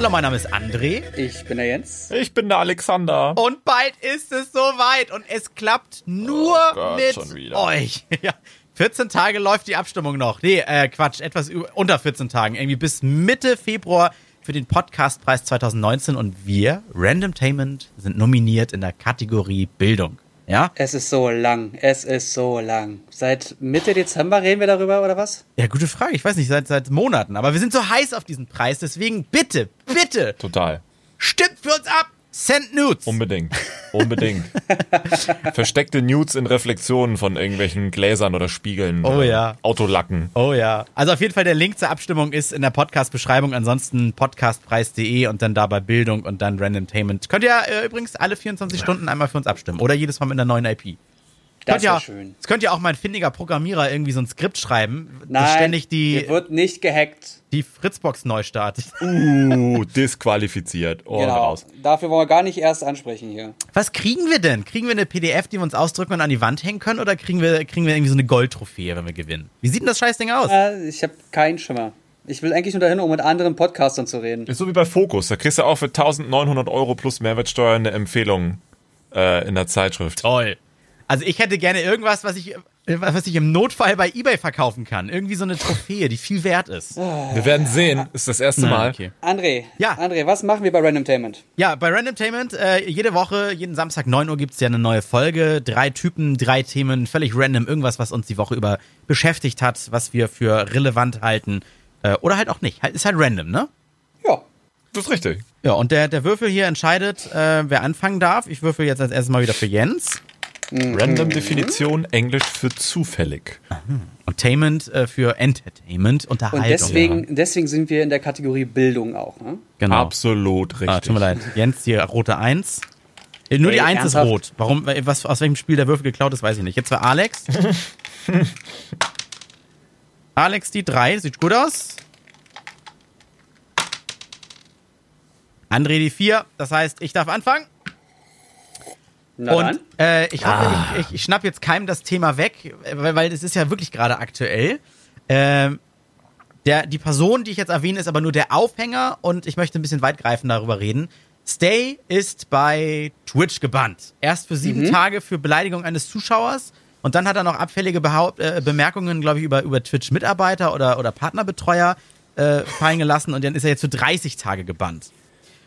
Hallo, mein Name ist André. Ich bin der Jens. Ich bin der Alexander. Und bald ist es soweit und es klappt nur Oh Gott, mit euch. Ja. 14 Tage läuft die Abstimmung noch. Nee, äh, Quatsch, etwas über, unter 14 Tagen. Irgendwie bis Mitte Februar für den Podcastpreis 2019 und wir, Randomtainment, sind nominiert in der Kategorie Bildung. Ja? Es ist so lang. Es ist so lang. Seit Mitte Dezember reden wir darüber, oder was? Ja, gute Frage. Ich weiß nicht, seit, seit Monaten. Aber wir sind so heiß auf diesen Preis. Deswegen bitte, bitte, Total. stimmt für uns ab. Send Nudes. Unbedingt. Unbedingt. Versteckte Nudes in Reflexionen von irgendwelchen Gläsern oder Spiegeln. Oh oder ja. Autolacken. Oh ja. Also auf jeden Fall der Link zur Abstimmung ist in der Podcast-Beschreibung. Ansonsten podcastpreis.de und dann da bei Bildung und dann Randomtainment. Könnt ihr äh, übrigens alle 24 Stunden einmal für uns abstimmen. Oder jedes Mal mit einer neuen IP. Das ihr, wäre schön. Das könnt ihr auch mal ein findiger Programmierer irgendwie so ein Skript schreiben, Nein, ständig die, hier wird nicht gehackt. die Fritzbox neu startet. Uh, disqualifiziert. Oh, genau. raus. Dafür wollen wir gar nicht erst ansprechen hier. Was kriegen wir denn? Kriegen wir eine PDF, die wir uns ausdrücken und an die Wand hängen können? Oder kriegen wir, kriegen wir irgendwie so eine Goldtrophäe, wenn wir gewinnen? Wie sieht denn das Scheißding aus? Äh, ich habe keinen Schimmer. Ich will eigentlich nur dahin, um mit anderen Podcastern zu reden. Ist so wie bei Focus. Da kriegst du auch für 1900 Euro plus Mehrwertsteuer eine Empfehlung äh, in der Zeitschrift. Toll. Also ich hätte gerne irgendwas, was ich, was ich im Notfall bei Ebay verkaufen kann. Irgendwie so eine Trophäe, die viel wert ist. Wir werden sehen. Ist das erste Na, Mal. okay. André, Ja. André, was machen wir bei Randomtainment? Ja, bei Randomtainment, äh, jede Woche, jeden Samstag 9 Uhr gibt's ja eine neue Folge. Drei Typen, drei Themen, völlig random. Irgendwas, was uns die Woche über beschäftigt hat, was wir für relevant halten. Äh, oder halt auch nicht. Halt- Ist halt random, ne? Ja. Das ist richtig. Ja, und der, der Würfel hier entscheidet, äh, wer anfangen darf. Ich würfel jetzt als erstes mal wieder für Jens. Random Definition, Englisch für zufällig. Und Tainment äh, für Entertainment, Unterhaltung. Und deswegen, deswegen sind wir in der Kategorie Bildung auch. Ne? genau. Absolut richtig. Ah, tut mir leid. Jens, die rote 1. Äh, Nur die Ey, 1 ist ernsthaft? rot. Warum, äh, was, aus welchem Spiel der Würfel geklaut ist, weiß ich nicht. Jetzt war Alex. Alex die 3, sieht gut aus. André die 4, das heißt, ich darf anfangen. Na dann. Und äh, ich hoffe, ich, ich, ich schnapp jetzt keinem das Thema weg, weil, weil es ist ja wirklich gerade aktuell. Ähm, der, die Person, die ich jetzt erwähne, ist aber nur der Aufhänger und ich möchte ein bisschen weitgreifend darüber reden. Stay ist bei Twitch gebannt. Erst für sieben Tage für Beleidigung eines Zuschauers und dann hat er noch abfällige Behaupt äh, Bemerkungen, glaube ich, über, über Twitch-Mitarbeiter oder, oder Partnerbetreuer äh, fallen gelassen und dann ist er jetzt für 30 Tage gebannt.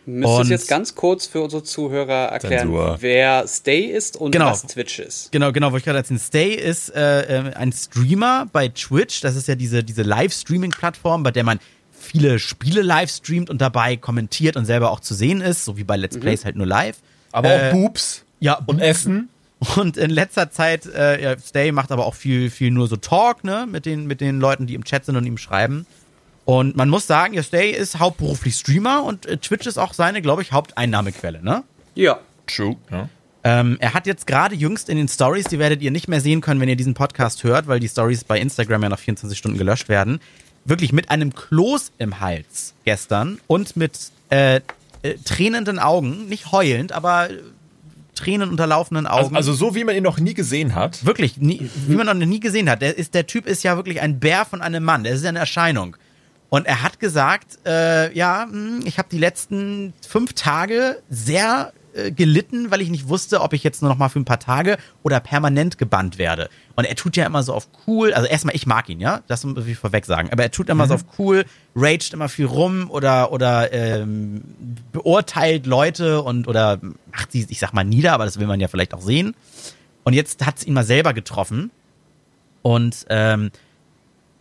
Müsstest und- jetzt ganz kurz für unsere Zuhörer erklären, Zensur. wer Stay ist und Genau. was Twitch ist. Genau, genau, wo ich gerade erzählen. Stay ist äh, äh, ein Streamer bei Twitch. Das ist ja diese, diese Live-Streaming-Plattform, bei der man viele Spiele live streamt und dabei kommentiert und selber auch zu sehen ist, so wie bei Let's Plays halt nur live. Aber Äh, auch Boobs Ja, und Essen. und in letzter Zeit, äh, ja, Stay macht aber auch viel, viel nur so Talk, ne, mit den, mit den Leuten, die im Chat sind und ihm schreiben. Und man muss sagen, ja, Stay ist hauptberuflich Streamer und äh, Twitch ist auch seine, glaube ich, Haupteinnahmequelle, ne? Ja. True. Ja. Ähm, er hat jetzt gerade jüngst in den Stories, die werdet ihr nicht mehr sehen können, wenn ihr diesen Podcast hört, weil die Stories bei Instagram ja nach 24 Stunden gelöscht werden, wirklich mit einem Kloß im Hals gestern und mit äh, äh, tränenden Augen, nicht heulend, aber äh, Tränen unterlaufenden Augen. Also, also so, wie man ihn noch nie gesehen hat. Wirklich, nie, wie man noch nie gesehen hat. Der, ist, der Typ ist ja wirklich ein Bär von einem Mann. Der ist ja eine Erscheinung. Und er hat gesagt, äh, ja, mh, ich habe die letzten fünf Tage sehr äh, gelitten, weil ich nicht wusste, ob ich jetzt nur noch mal für ein paar Tage oder permanent gebannt werde. Und er tut ja immer so auf cool, also erstmal, ich mag ihn, ja, das muss ich vorweg sagen, aber er tut immer so auf cool, raged immer viel rum oder, oder ähm, beurteilt Leute und oder macht sie, ich sag mal, nieder, aber das will man ja vielleicht auch sehen. Und jetzt hat es ihn mal selber getroffen. Und ähm,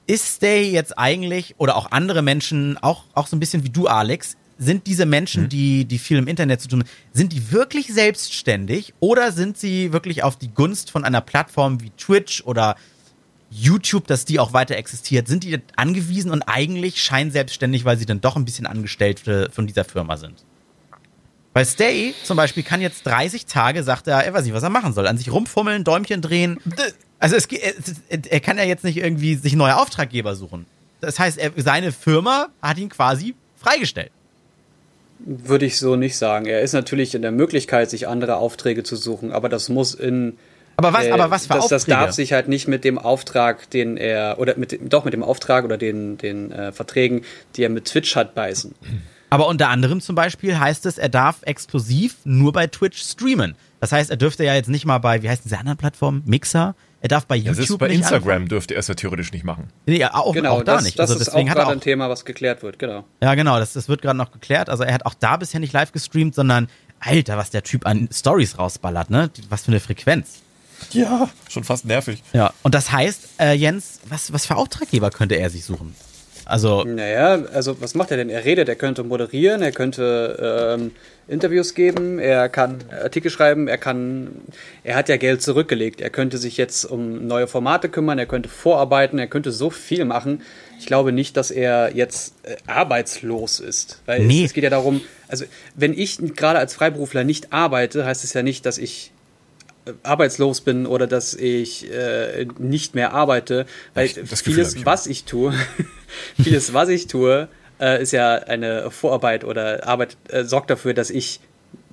ist Stay jetzt eigentlich, oder auch andere Menschen, auch, auch so ein bisschen wie du, Alex, sind diese Menschen, die, die viel im Internet zu tun haben, sind die wirklich selbstständig oder sind sie wirklich auf die Gunst von einer Plattform wie Twitch oder YouTube, dass die auch weiter existiert, sind die angewiesen und eigentlich scheinselbstständig, weil sie dann doch ein bisschen Angestellte von dieser Firma sind? Weil Stay zum Beispiel kann jetzt 30 Tage, sagt er, er weiß nicht, was er machen soll. An sich rumfummeln, Däumchen drehen. Also es, geht- es, er kann ja jetzt nicht irgendwie sich neue Auftraggeber suchen. Das heißt, er, seine Firma hat ihn quasi freigestellt. Würde ich so nicht sagen. Er ist natürlich in der Möglichkeit, sich andere Aufträge zu suchen, aber das muss in. Aber was, äh, aber was für das, das Aufträge? darf sich halt nicht mit dem Auftrag, den er, oder mit doch mit dem Auftrag oder den, den äh, Verträgen, die er mit Twitch hat, beißen. Aber unter anderem zum Beispiel heißt es, er darf exklusiv nur bei Twitch streamen. Das heißt, er dürfte ja jetzt nicht mal bei, wie heißt diese anderen Plattformen? Mixer? Er darf bei YouTube Das ist bei nicht Instagram anfangen. dürfte er es ja theoretisch nicht machen. Nee, auch, Genau, auch da das, nicht. das also ist deswegen auch hat er gerade auch, ein Thema, was geklärt wird, genau. ja genau, das, das wird gerade noch geklärt. Also er hat auch da bisher nicht live gestreamt, sondern Alter, was der Typ an Stories rausballert, ne? Was für eine Frequenz. Ja. Schon fast nervig. Ja. Und das heißt, äh, Jens, was, was für Auftraggeber könnte er sich suchen? Also, Naja, also was macht er denn? Er redet, er könnte moderieren, er könnte ähm, Interviews geben, er kann Artikel schreiben, er kann, er hat ja Geld zurückgelegt, er könnte sich jetzt um neue Formate kümmern, er könnte vorarbeiten, er könnte so viel machen. Ich glaube nicht, dass er jetzt äh, arbeitslos ist, weil Nee. es, es geht ja darum, also wenn ich gerade als Freiberufler nicht arbeite, heißt es ja nicht, dass ich arbeitslos bin oder dass ich äh, nicht mehr arbeite, weil Ich- vieles, ich was ich tue, vieles, was ich tue, äh, ist ja eine Vorarbeit oder Arbeit äh, sorgt dafür, dass ich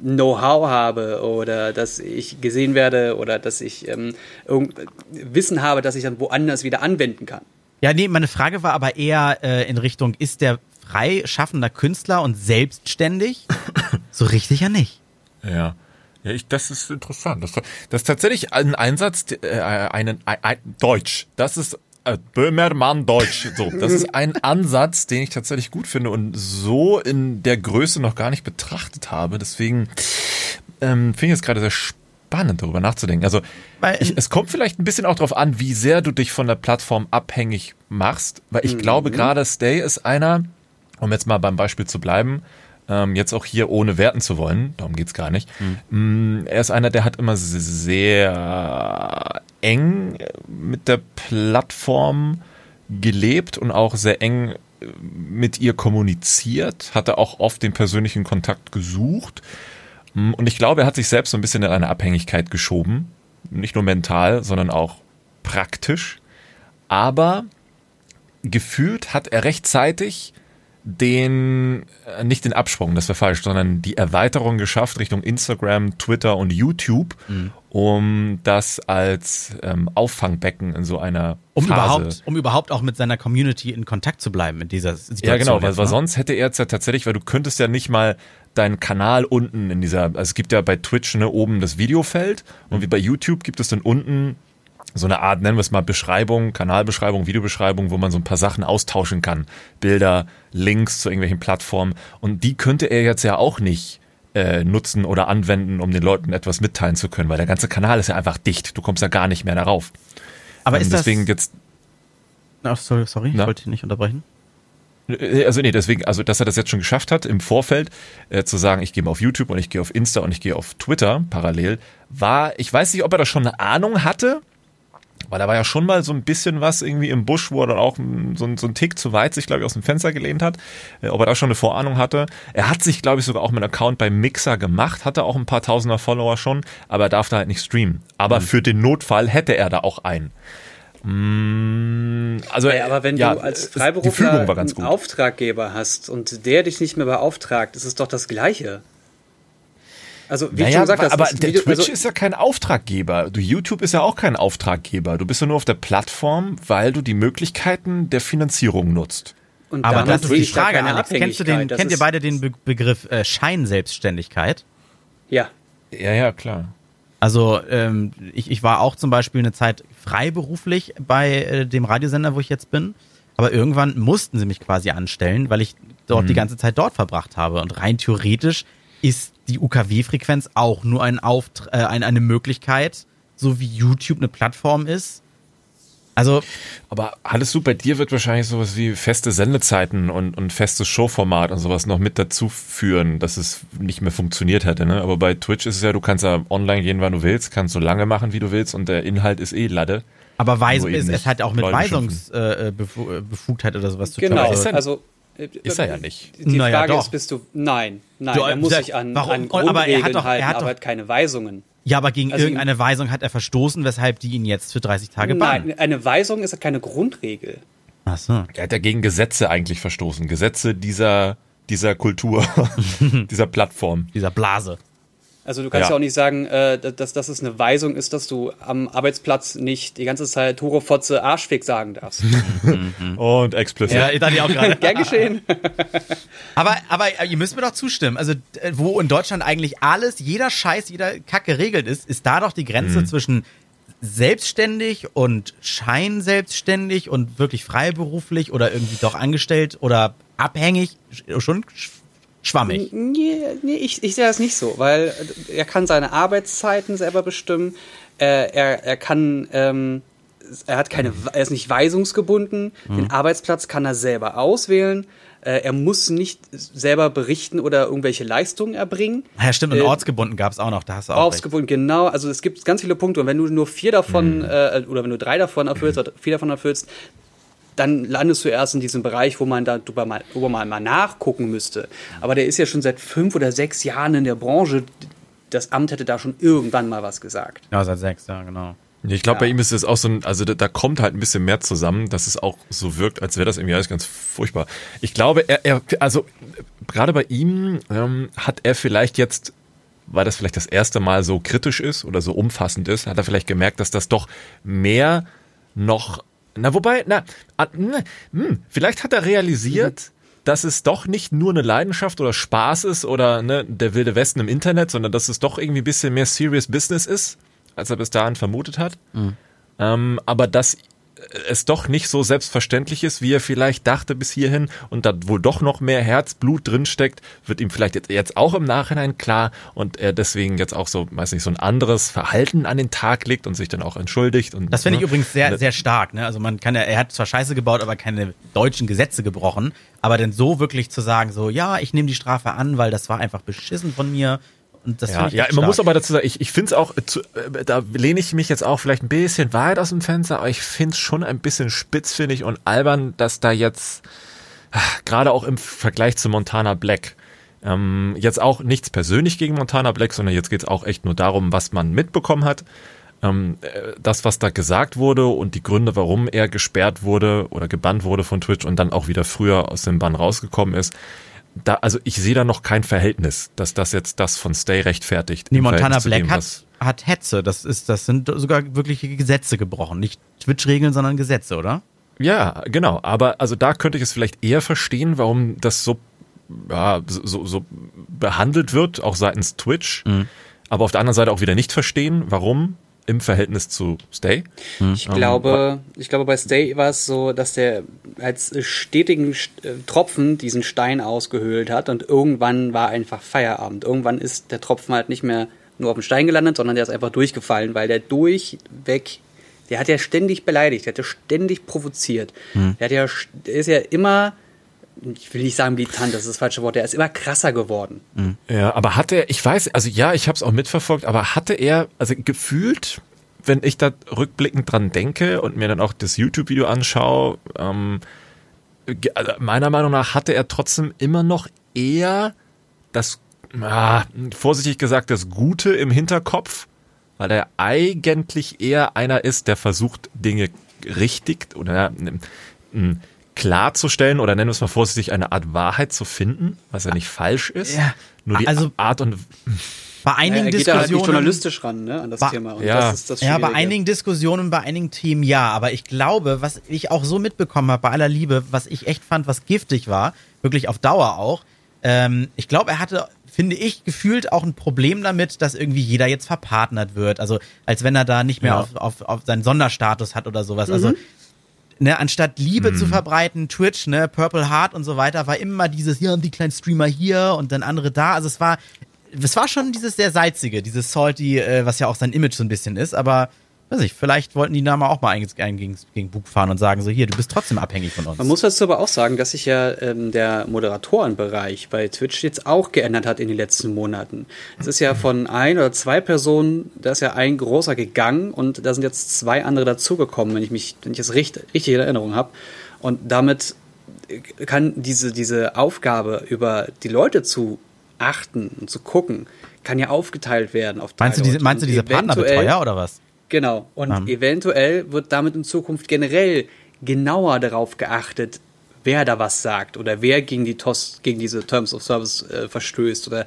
Know-how habe oder dass ich gesehen werde oder dass ich ähm, irgend- Wissen habe, das ich dann woanders wieder anwenden kann. ja, nee, meine Frage war aber eher äh, in Richtung, ist der frei schaffender Künstler und selbstständig? so richtig ja nicht. Ja. Ja, ich, das ist interessant. Das, das ist tatsächlich ein Einsatz, äh, einen, ein, ein, Deutsch. Das ist äh, Böhmermann Deutsch. So, das ist ein Ansatz, den ich tatsächlich gut finde und so in der Größe noch gar nicht betrachtet habe. Deswegen ähm, finde ich es gerade sehr spannend, darüber nachzudenken. Also Weil- ich, es kommt vielleicht ein bisschen auch darauf an, wie sehr du dich von der Plattform abhängig machst, weil ich glaube, gerade Stay ist einer, um jetzt mal beim Beispiel zu bleiben, ähm, jetzt auch hier ohne werten zu wollen, darum geht's gar nicht. Mm, Er ist einer, der hat immer sehr eng mit der Plattform gelebt und auch sehr eng äh, mit ihr kommuniziert, hatte auch oft den persönlichen Kontakt gesucht. Mm, Und ich glaube, er hat sich selbst so ein bisschen in eine Abhängigkeit geschoben. Nicht nur mental, sondern auch praktisch. Aber gefühlt hat er rechtzeitig den, äh, nicht den Absprung, das wäre falsch, sondern die Erweiterung geschafft Richtung Instagram, Twitter und YouTube, um das als ähm, Auffangbecken in so einer Um Phase überhaupt, um überhaupt auch mit seiner Community in Kontakt zu bleiben in dieser Situation. ja, genau, weil, weil ne? sonst hätte er jetzt ja tatsächlich, weil du könntest ja nicht mal deinen Kanal unten in dieser, also es gibt ja bei Twitch ne, oben das Videofeld und wie bei YouTube gibt es dann unten so eine Art, nennen wir es mal Beschreibung, Kanalbeschreibung, Videobeschreibung, wo man so ein paar Sachen austauschen kann. Bilder, Links zu irgendwelchen Plattformen. Und die könnte er jetzt ja auch nicht äh, nutzen oder anwenden, um den Leuten etwas mitteilen zu können, weil der ganze Kanal ist ja einfach dicht. Du kommst ja gar nicht mehr darauf. Aber Ähm, ist deswegen das, jetzt Ach, sorry, sorry, ich wollte dich nicht unterbrechen. Äh, Also nee, deswegen, also dass er das jetzt schon geschafft hat, im Vorfeld äh, zu sagen, ich gehe mal auf YouTube und ich gehe auf Insta und ich gehe auf Twitter parallel, war, ich weiß nicht, ob er da schon eine Ahnung hatte, weil da war ja schon mal so ein bisschen was irgendwie im Busch, wo er dann auch so, ein- so ein Tick zu weit sich, glaube ich, aus dem Fenster gelehnt hat, äh, ob er da schon eine Vorahnung hatte. Er hat sich, glaube ich, sogar auch mit einem Account bei Mixer gemacht, hatte auch ein paar tausender Follower schon, aber er darf da halt nicht streamen. Aber für den Notfall hätte er da auch einen. Mm, Also, Ja, aber wenn ja, du als Freiberufler einen. Auftraggeber hast und der dich nicht mehr beauftragt, ist es doch das Gleiche. Also, wie du Naja, schon gesagt hast, aber das der Video- Twitch also, ist ja kein Auftraggeber. Du YouTube ist ja auch kein Auftraggeber. Du bist ja nur auf der Plattform, weil du die Möglichkeiten der Finanzierung nutzt. und Aber das ist die Frage, Alex. Kennst du den. Das kennt ihr beide den Be Begriff äh, Scheinselbstständigkeit? Ja. Ja, ja, klar. Also ähm, ich, ich war auch zum Beispiel eine Zeit freiberuflich bei äh, dem Radiosender, wo ich jetzt bin. Aber irgendwann mussten sie mich quasi anstellen, weil ich dort die ganze Zeit dort verbracht habe. Und rein theoretisch ist die UKW-Frequenz auch nur ein Auft äh, ein, eine Möglichkeit, so wie YouTube eine Plattform ist. Also Aber alles du, bei dir wird wahrscheinlich sowas wie feste Sendezeiten und, und festes Showformat und sowas noch mit dazu führen, dass es nicht mehr funktioniert hätte. Ne? Aber bei Twitch ist es ja, du kannst ja online gehen, wann du willst, kannst so lange machen, wie du willst und der Inhalt ist eh Lade. Aber Weis eben es, hat auch mit Leute Weisungsbefugheit äh, Befu- äh, Befugtheit oder sowas zu tun. Genau, ist er- also äh, ist er ja nicht. Die Naja, Frage doch. ist, bist du nein, nein, Du, er muss äh, sich an, warum? an Aber er hat Grundregeln doch- er halten, hat doch- aber hat keine Weisungen. Ja, aber gegen Also irgendeine Weisung hat er verstoßen, weshalb die ihn jetzt für 30 Tage bannen. Nein, eine Weisung ist keine Grundregel. Ach so. Er hat ja gegen Gesetze eigentlich verstoßen. Gesetze dieser, dieser Kultur, dieser Plattform. Dieser Blase. Also du kannst ja, Ja. auch nicht sagen, äh, dass, dass es eine Weisung ist, dass du am Arbeitsplatz nicht die ganze Zeit Tore, Fotze, Arschfick sagen darfst. Und explicit. Ja, ich dachte auch gerade. Gern geschehen. Aber, aber ihr müsst mir doch zustimmen. Also, äh, wo in Deutschland eigentlich alles, jeder Scheiß, jeder Kack geregelt ist, ist da doch die Grenze zwischen selbstständig und scheinselbstständig und wirklich freiberuflich oder irgendwie doch angestellt oder abhängig sch- schon sch- schwammig. Nee, nee ich, ich sehe das nicht so, weil er kann seine Arbeitszeiten selber bestimmen. Er, er, er kann, ähm, er hat keine, er ist nicht weisungsgebunden. Den Arbeitsplatz kann er selber auswählen. Äh, er muss nicht selber berichten oder irgendwelche Leistungen erbringen. Ja, stimmt. Und Äh, ortsgebunden gab es auch noch. Da hast du auch recht. Aufgebunden, genau. Also es gibt ganz viele Punkte und wenn du nur vier davon Mhm. äh, oder wenn du drei davon erfüllst oder vier davon erfüllst, dann landest du erst in diesem Bereich, wo man da drüber mal, wo man mal nachgucken müsste. Aber der ist ja schon seit fünf oder sechs Jahren in der Branche. Das Amt hätte da schon irgendwann mal was gesagt. Ja, seit sechs, ja, genau. Ich glaube, Ja. bei ihm ist es auch so ein, also da, da kommt halt ein bisschen mehr zusammen, dass es auch so wirkt, als wäre das irgendwie alles ganz furchtbar. Ich glaube, er, er also gerade bei ihm ähm, hat er vielleicht jetzt, weil das vielleicht das erste Mal so kritisch ist oder so umfassend ist, hat er vielleicht gemerkt, dass das doch mehr noch, na wobei, na, ah, hm, hm, vielleicht hat er realisiert, dass es doch nicht nur eine Leidenschaft oder Spaß ist oder ne, der wilde Westen im Internet, sondern dass es doch irgendwie ein bisschen mehr Serious Business ist, als er bis dahin vermutet hat. Ähm, aber dass es doch nicht so selbstverständlich ist, wie er vielleicht dachte bis hierhin und da wohl doch noch mehr Herzblut drinsteckt, wird ihm vielleicht jetzt, jetzt auch im Nachhinein klar und er deswegen jetzt auch so, weiß nicht, so ein anderes Verhalten an den Tag legt und sich dann auch entschuldigt. Und, Das finde ich ne? übrigens sehr, Ne- sehr stark. Ne? Also man kann ja, er hat zwar Scheiße gebaut, aber keine deutschen Gesetze gebrochen. Aber dann so wirklich zu sagen, so, ja, ich nehme die Strafe an, weil das war einfach beschissen von mir. Ja, ja man muss aber dazu sagen, ich, ich finde es auch, zu, äh, da lehne ich mich jetzt auch vielleicht ein bisschen weit aus dem Fenster, aber ich finde es schon ein bisschen spitzfindig und albern, dass da jetzt, ah, gerade auch im Vergleich zu Montana Black, ähm, jetzt auch nichts persönlich gegen Montana Black, sondern jetzt geht es auch echt nur darum, was man mitbekommen hat. Ähm, äh, das, was da gesagt wurde und die Gründe, warum er gesperrt wurde oder gebannt wurde von Twitch und dann auch wieder früher aus dem Bann rausgekommen ist. Da, also ich sehe da noch kein Verhältnis, dass das jetzt das von Stay rechtfertigt. Nee, Montana Black dem, hat, hat Hetze. Das, ist, das sind sogar wirkliche Gesetze gebrochen. Nicht Twitch-Regeln, sondern Gesetze, oder? Ja, genau. Aber also da könnte ich es vielleicht eher verstehen, warum das so, ja, so, so behandelt wird, auch seitens Twitch. Aber auf der anderen Seite auch wieder nicht verstehen, warum im Verhältnis zu Stay. Ich glaube, ich glaube, bei Stay war es so, dass der als stetigen St- äh, Tropfen diesen Stein ausgehöhlt hat und irgendwann war einfach Feierabend. Irgendwann ist der Tropfen halt nicht mehr nur auf dem Stein gelandet, sondern der ist einfach durchgefallen, weil der durchweg, der hat ja ständig beleidigt, der hat ja ständig provoziert. Der hat ja, der ist ja immer, ich will nicht sagen militant, das ist das falsche Wort, der ist immer krasser geworden. Ja, aber hatte er, ich weiß, also ja, ich habe es auch mitverfolgt, aber hatte er, also gefühlt, wenn ich da rückblickend dran denke und mir dann auch das YouTube-Video anschaue, ähm, also meiner Meinung nach hatte er trotzdem immer noch eher das, ah, vorsichtig gesagt, das Gute im Hinterkopf, weil er eigentlich eher einer ist, der versucht, Dinge richtig oder äh, klarzustellen oder nennen wir es mal vorsichtig, eine Art Wahrheit zu finden, was ja nicht falsch ist. Ja, Nur die also- Art und Bei einigen er geht da halt Diskussionen. journalistisch ran, ne, an das Ba- Thema. Und Ja. das ist das Ja, bei einigen Diskussionen, bei einigen Themen ja, aber ich glaube, was ich auch so mitbekommen habe, bei aller Liebe, was ich echt fand, was giftig war, wirklich auf Dauer auch, ähm, ich glaube, er hatte, finde ich, gefühlt auch ein Problem damit, dass irgendwie jeder jetzt verpartnert wird. Also als wenn er da nicht mehr Ja. auf, auf, auf seinen Sonderstatus hat oder sowas. Also Ne, anstatt Liebe zu verbreiten, Twitch, ne, Purple Heart und so weiter, war immer dieses, hier und die kleinen Streamer hier und dann andere da. Also es war, es war schon dieses sehr salzige, dieses salty, äh, was ja auch sein Image so ein bisschen ist, aber weiß ich, vielleicht wollten die mal auch mal einen gegen, gegen, gegen Bug fahren und sagen so, hier, du bist trotzdem abhängig von uns. Man muss dazu aber auch sagen, dass sich ja ähm, der Moderatorenbereich bei Twitch jetzt auch geändert hat in den letzten Monaten. Es ist ja von ein oder zwei Personen, da ist ja ein großer gegangen und da sind jetzt zwei andere dazugekommen, wenn ich mich, wenn ich das richtig, richtig in Erinnerung habe. Und damit äh, kann diese, diese Aufgabe, über die Leute zu achten und zu gucken, kann ja aufgeteilt werden auf meinst du diese, meinst du diese Partnerbetreuer oder was? Genau. Und Ähm. eventuell wird damit in Zukunft generell genauer darauf geachtet, wer da was sagt oder wer gegen die TOS, gegen diese Terms of Service äh, verstößt oder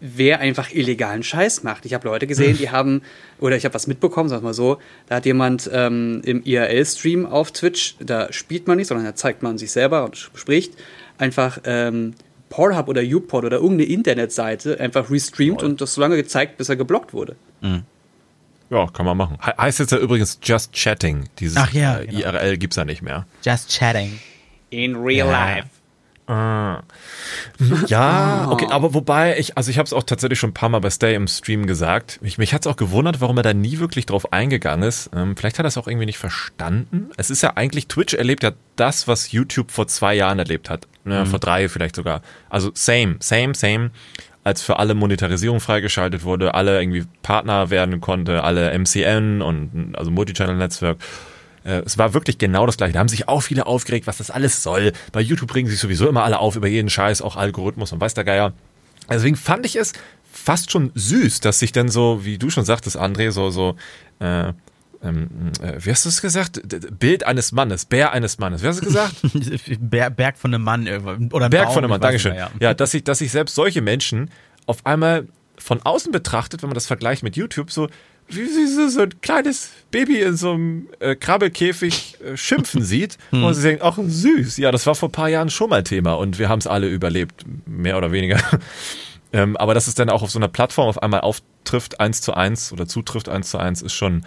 wer einfach illegalen Scheiß macht. Ich habe Leute gesehen, die haben, oder ich habe was mitbekommen, sag mal so, da hat jemand ähm, im IRL-Stream auf Twitch, da spielt man nicht, sondern da zeigt man sich selber und spricht, einfach ähm, Pornhub oder YouPorn oder irgendeine Internetseite einfach restreamt und das so lange gezeigt, bis er geblockt wurde. Ja, kann man machen. He heißt jetzt ja übrigens Just Chatting. Dieses Ach ja, äh, genau. IRL gibt's ja nicht mehr. Just chatting. In real life. Ah. Ja, okay, aber wobei ich, also ich habe es auch tatsächlich schon ein paar Mal bei Stay im Stream gesagt. Mich, mich hat es auch gewundert, warum er da nie wirklich drauf eingegangen ist. Ähm, vielleicht hat er es auch irgendwie nicht verstanden. Es ist ja eigentlich, Twitch erlebt ja das, was YouTube vor zwei Jahren erlebt hat. Ne, Vor drei vielleicht sogar. Also same, same, same. Als für alle Monetarisierung freigeschaltet wurde, alle irgendwie Partner werden konnte, alle MCN und also Multichannel-Netzwerk. Äh, Es war wirklich genau das gleiche. Da haben sich auch viele aufgeregt, was das alles soll. Bei YouTube regen sich sowieso immer alle auf über jeden Scheiß, auch Algorithmus und weiß der Geier. Deswegen fand ich es fast schon süß, dass sich dann so, wie du schon sagtest, André, so, so, äh, ähm, äh, wie hast du es gesagt? Bild eines Mannes, Bär eines Mannes. Wie hast du gesagt? Ber Berg von einem Mann. Oder Berg Baum, von einem Mann, ich Dankeschön. mehr, Ja, dass sich, dass sich selbst solche Menschen auf einmal von außen betrachtet, wenn man das vergleicht mit YouTube, so wie wie so, ein kleines Baby in so einem äh, Krabbelkäfig äh, schimpfen sieht und sie denken, ach süß, ja, das war vor ein paar Jahren schon mal Thema und wir haben es alle überlebt, mehr oder weniger. ähm, aber dass es dann auch auf so einer Plattform auf einmal auftrifft, eins zu eins oder zutrifft eins zu eins, ist schon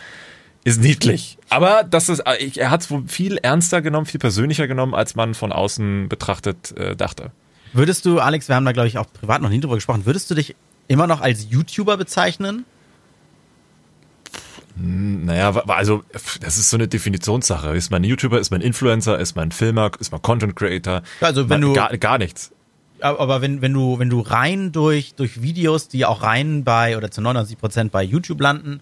ist niedlich. Aber das ist, äh, er hat es wohl viel ernster genommen, viel persönlicher genommen, als man von außen betrachtet äh, dachte. Würdest du, Alex, wir haben da glaube ich auch privat noch nie drüber gesprochen, würdest du dich immer noch als YouTuber bezeichnen? Naja, wa- wa- also das ist so eine Definitionssache. Ist man YouTuber, ist man Influencer, ist man Filmer, ist man Content Creator? Also wenn Man- du- gar, gar nichts. Aber wenn, wenn du, wenn du rein durch, durch Videos, die auch rein bei oder zu 99% bei YouTube landen,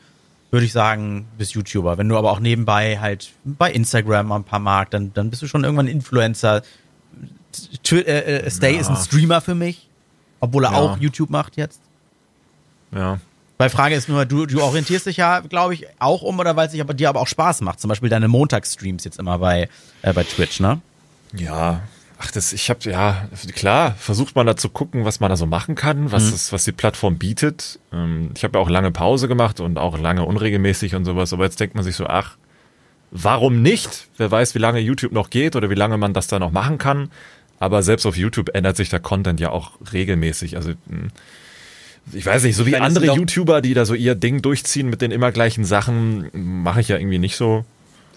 würde ich sagen, bist YouTuber. Wenn du aber auch nebenbei halt bei Instagram mal ein paar mag, dann, dann bist du schon irgendwann Influencer. Twi äh, äh, Stay Ja. ist ein Streamer für mich, obwohl er Ja. auch YouTube macht jetzt. Ja. Weil Frage ist nur, du, du orientierst dich ja, glaube ich, auch um oder weil es aber dir aber auch Spaß macht. Zum Beispiel deine Montagsstreams jetzt immer bei, äh, bei Twitch, ne? Ja. Ach, das, ich habe ja klar versucht man da zu gucken, was man da so machen kann, was das, was die Plattform bietet. Ähm, ich habe ja auch lange Pause gemacht und auch lange unregelmäßig und sowas. Aber jetzt denkt man sich so, ach, warum nicht? Wer weiß, wie lange YouTube noch geht oder wie lange man das da noch machen kann. Aber selbst auf YouTube ändert sich der Content ja auch regelmäßig. Also mh, ich weiß nicht, so wie andere YouTuber, die da so ihr Ding durchziehen mit den immer gleichen Sachen, mache ich ja irgendwie nicht so.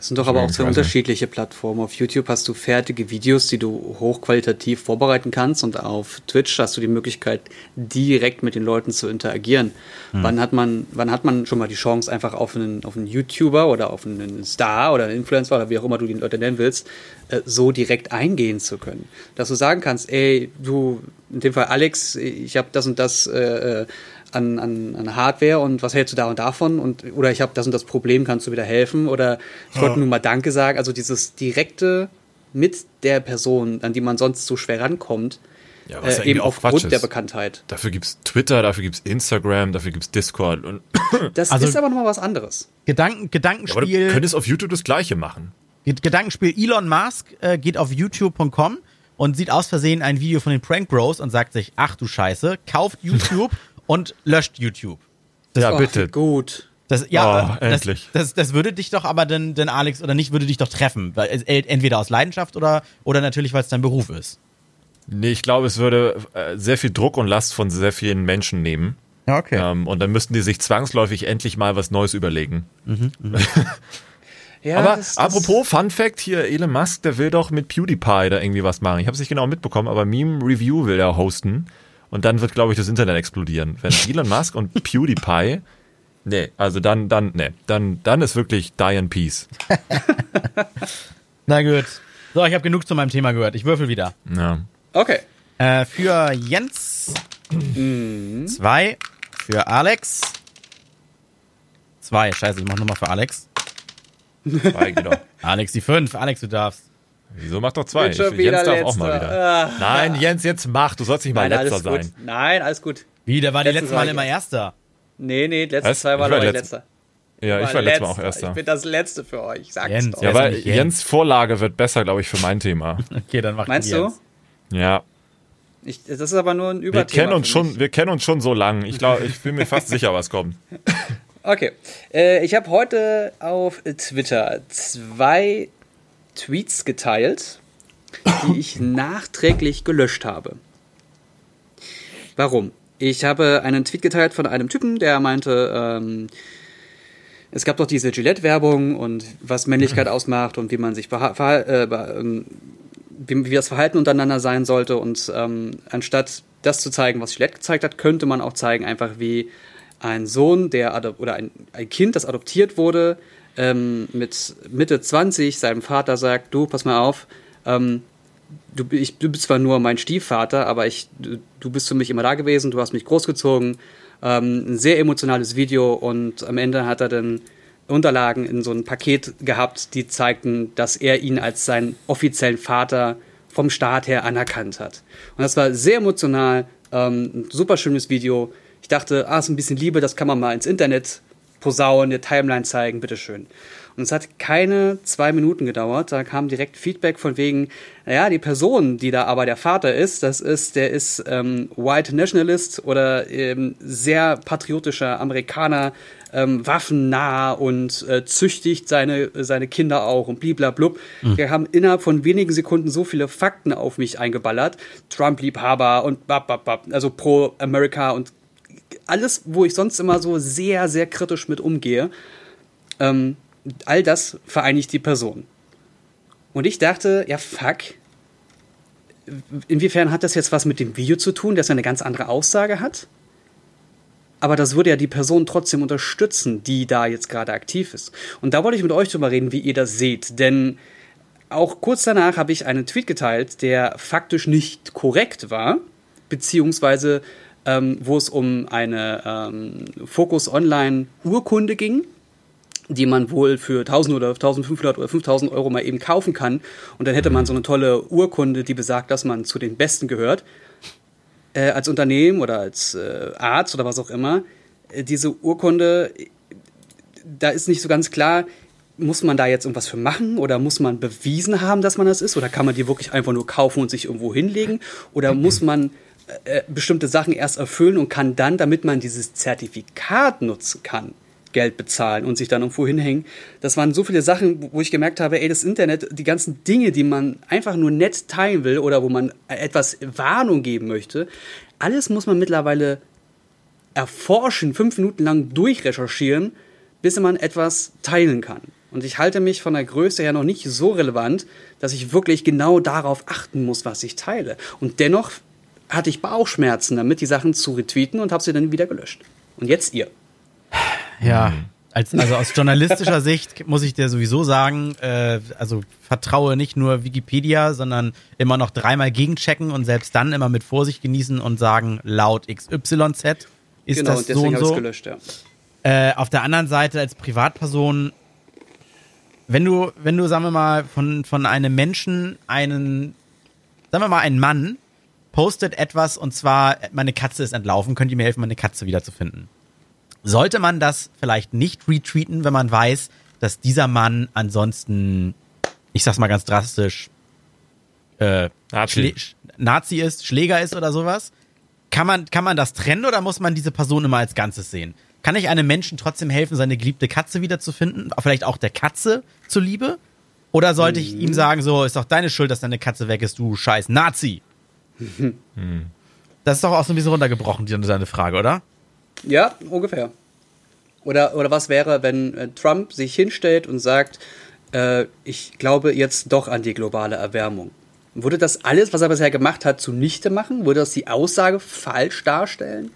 Das sind doch aber auch zwei unterschiedliche Plattformen. Auf YouTube hast du fertige Videos, die du hochqualitativ vorbereiten kannst und auf Twitch hast du die Möglichkeit, direkt mit den Leuten zu interagieren. Hm. Wann hat man, wann hat man schon mal die Chance, einfach auf einen, auf einen YouTuber oder auf einen Star oder einen Influencer oder wie auch immer du die Leute nennen willst, äh, so direkt eingehen zu können? Dass du sagen kannst, ey, du, in dem Fall Alex, ich habe das und das äh, äh, an, an, an Hardware und was hältst du da und davon und oder ich habe das und das Problem, kannst du wieder helfen oder ich wollte nur mal Danke sagen. Also dieses direkte mit der Person, an die man sonst so schwer rankommt, Ja, was ja äh, eben Quatsch aufgrund der Bekanntheit. Dafür gibt's Twitter, dafür gibt's Instagram, dafür gibt's Discord. Und, Das Also- ist aber nochmal was anderes. Gedanken, aber du Gedankenspiel. könntest auf YouTube das Gleiche machen. Ged- Gedankenspiel Elon Musk äh, geht auf youtube.com und sieht aus Versehen ein Video von den Prank Bros und sagt sich, ach du Scheiße, kauft YouTube und löscht YouTube. ja, Oh, bitte. Gut. Das, ja, Oh, das, endlich. Das, das würde dich doch aber denn, denn Alex oder nicht, würde dich doch treffen. Weil, es- äh, entweder aus Leidenschaft oder, oder natürlich, weil es dein Beruf ist. Nee, ich glaube, es würde äh, sehr viel Druck und Last von sehr vielen Menschen nehmen. Ja, okay. Ähm, und dann müssten die sich zwangsläufig endlich mal was Neues überlegen. Ja, aber das- das- apropos Fun Fact, hier Elon Musk, der will doch mit PewDiePie da irgendwie was machen. Ich habe es nicht genau mitbekommen, aber Meme Review will er hosten. Und dann wird, glaube ich, das Internet explodieren. Wenn Elon Musk und PewDiePie, nee, also dann, dann, nee, dann, dann ist wirklich Die in Peace. Na gut. So, ich habe genug zu meinem Thema gehört. Ich würfel wieder. Ja. Okay. Äh, für Jens zwei. Für Alex zwei. Scheiße, ich mach nochmal für Alex. Zwei, genau. Alex die fünf. Alex, du darfst. Wieso mach doch zwei? Ich- Jens darf auch mal letzter. wieder. Ah. Nein, Jens, jetzt mach. Du sollst nicht mal Nein, letzter alles sein. gut. Nein, alles gut. Wie, der war die letzten Mal ich immer erst. Erster. Nee, nee, die letzten Was? zwei Ich waren war aber die letzter. letzter. Ja, ich war letztes Mal auch letzter. erster. Ich bin das Letzte für euch. Ich sag's Jens, doch. ja. Nicht Jens. Jens Vorlage wird besser, glaube ich, für mein Thema. Okay, dann mach Meinst die du? Ja. Ich, das ist aber nur ein Wir Überthema. kennen uns schon, wir kennen uns schon so lang. Ich glaube, ich bin mir fast sicher, was kommt. Okay. Äh, ich habe heute auf Twitter zwei Tweets geteilt, die ich nachträglich gelöscht habe. Warum? Ich habe einen Tweet geteilt von einem Typen, der meinte, ähm, es gab doch diese Gillette-Werbung und was Männlichkeit ausmacht und wie man sich äh, ähm, wie, wie das Verhalten untereinander sein sollte. Und ähm, anstatt das zu zeigen, was Gillette gezeigt hat, könnte man auch zeigen, einfach wie ein Sohn, der oder ein, ein Kind, das adoptiert wurde, ähm, mit Mitte 20 seinem Vater sagt, du, pass mal auf, ähm, du, ich, du bist zwar nur mein Stiefvater, aber ich, du, du bist für mich immer da gewesen, du hast mich großgezogen. Ähm, ein sehr emotionales Video und am Ende hat er dann Unterlagen in so ein Paket gehabt, die zeigten, dass er ihn als seinen offiziellen Vater vom Staat her anerkannt hat. Und das war sehr emotional, ähm, ein super schönes Video. Ich dachte, ah, ist ein bisschen Liebe, das kann man mal ins Internet posaunen, der Timeline zeigen, bitteschön. Und es hat keine zwei Minuten gedauert. Da kam direkt Feedback von wegen, naja, die Person, die da aber der Vater ist, das ist, der ist ähm, White Nationalist oder ähm, sehr patriotischer Amerikaner, ähm, waffennah und äh, züchtigt seine, seine Kinder auch und bliblablub. Wir haben innerhalb von wenigen Sekunden so viele Fakten auf mich eingeballert. Trump-Liebhaber und bab, bab, bab, also pro America und alles, wo ich sonst immer so sehr, sehr kritisch mit umgehe, ähm, all das vereinigt die Person. Und ich dachte, ja, fuck. Inwiefern hat das jetzt was mit dem Video zu tun, dass er eine ganz andere Aussage hat? Aber das würde ja die Person trotzdem unterstützen, die da jetzt gerade aktiv ist. Und da wollte ich mit euch drüber reden, wie ihr das seht. Denn auch kurz danach habe ich einen Tweet geteilt, der faktisch nicht korrekt war, beziehungsweise ähm, wo es um eine ähm, Focus Online Urkunde ging, die man wohl für 1000 oder 1500 oder 5000 Euro mal eben kaufen kann. Und dann hätte man so eine tolle Urkunde, die besagt, dass man zu den Besten gehört. Äh, als Unternehmen oder als äh, Arzt oder was auch immer. Äh, diese Urkunde, da ist nicht so ganz klar, muss man da jetzt irgendwas für machen oder muss man bewiesen haben, dass man das ist? Oder kann man die wirklich einfach nur kaufen und sich irgendwo hinlegen? Oder muss man äh, bestimmte Sachen erst erfüllen und kann dann, damit man dieses Zertifikat nutzen kann, Geld bezahlen und sich dann irgendwo hinhängen. Das waren so viele Sachen, wo ich gemerkt habe, ey, das Internet, die ganzen Dinge, die man einfach nur nett teilen will oder wo man etwas Warnung geben möchte, alles muss man mittlerweile erforschen, fünf Minuten lang durchrecherchieren, bis man etwas teilen kann. Und ich halte mich von der Größe her noch nicht so relevant, dass ich wirklich genau darauf achten muss, was ich teile. Und dennoch hatte ich Bauchschmerzen damit, die Sachen zu retweeten und habe sie dann wieder gelöscht. Und jetzt ihr. Ja, als, also aus journalistischer Sicht muss ich dir sowieso sagen, äh, also vertraue nicht nur Wikipedia, sondern immer noch dreimal gegenchecken und selbst dann immer mit Vorsicht genießen und sagen, laut XYZ ist genau, das und so deswegen und habe ich so. es gelöscht, ja. Äh, auf der anderen Seite als Privatperson, wenn du, wenn du, sagen wir mal, von, von einem Menschen einen, sagen wir mal, ein Mann postet etwas und zwar, meine Katze ist entlaufen, könnt ihr mir helfen, meine Katze wiederzufinden? Sollte man das vielleicht nicht retweeten, wenn man weiß, dass dieser Mann ansonsten, ich sag's mal ganz drastisch, äh, Nazi. Nazi ist, Schläger ist oder sowas? Kann man, kann man das trennen oder muss man diese Person immer als Ganzes sehen? Kann ich einem Menschen trotzdem helfen, seine geliebte Katze wiederzufinden? Vielleicht auch der Katze zuliebe? Oder sollte ich ihm sagen, so, ist doch deine Schuld, dass deine Katze weg ist, du scheiß Nazi? Das ist doch auch so ein bisschen runtergebrochen, die- deine Frage, oder? Ja, ungefähr. Oder, oder was wäre, wenn äh, Trump sich hinstellt und sagt, äh, ich glaube jetzt doch an die globale Erwärmung? Würde das alles, was er bisher gemacht hat, zunichte machen? Würde das die Aussage falsch darstellen?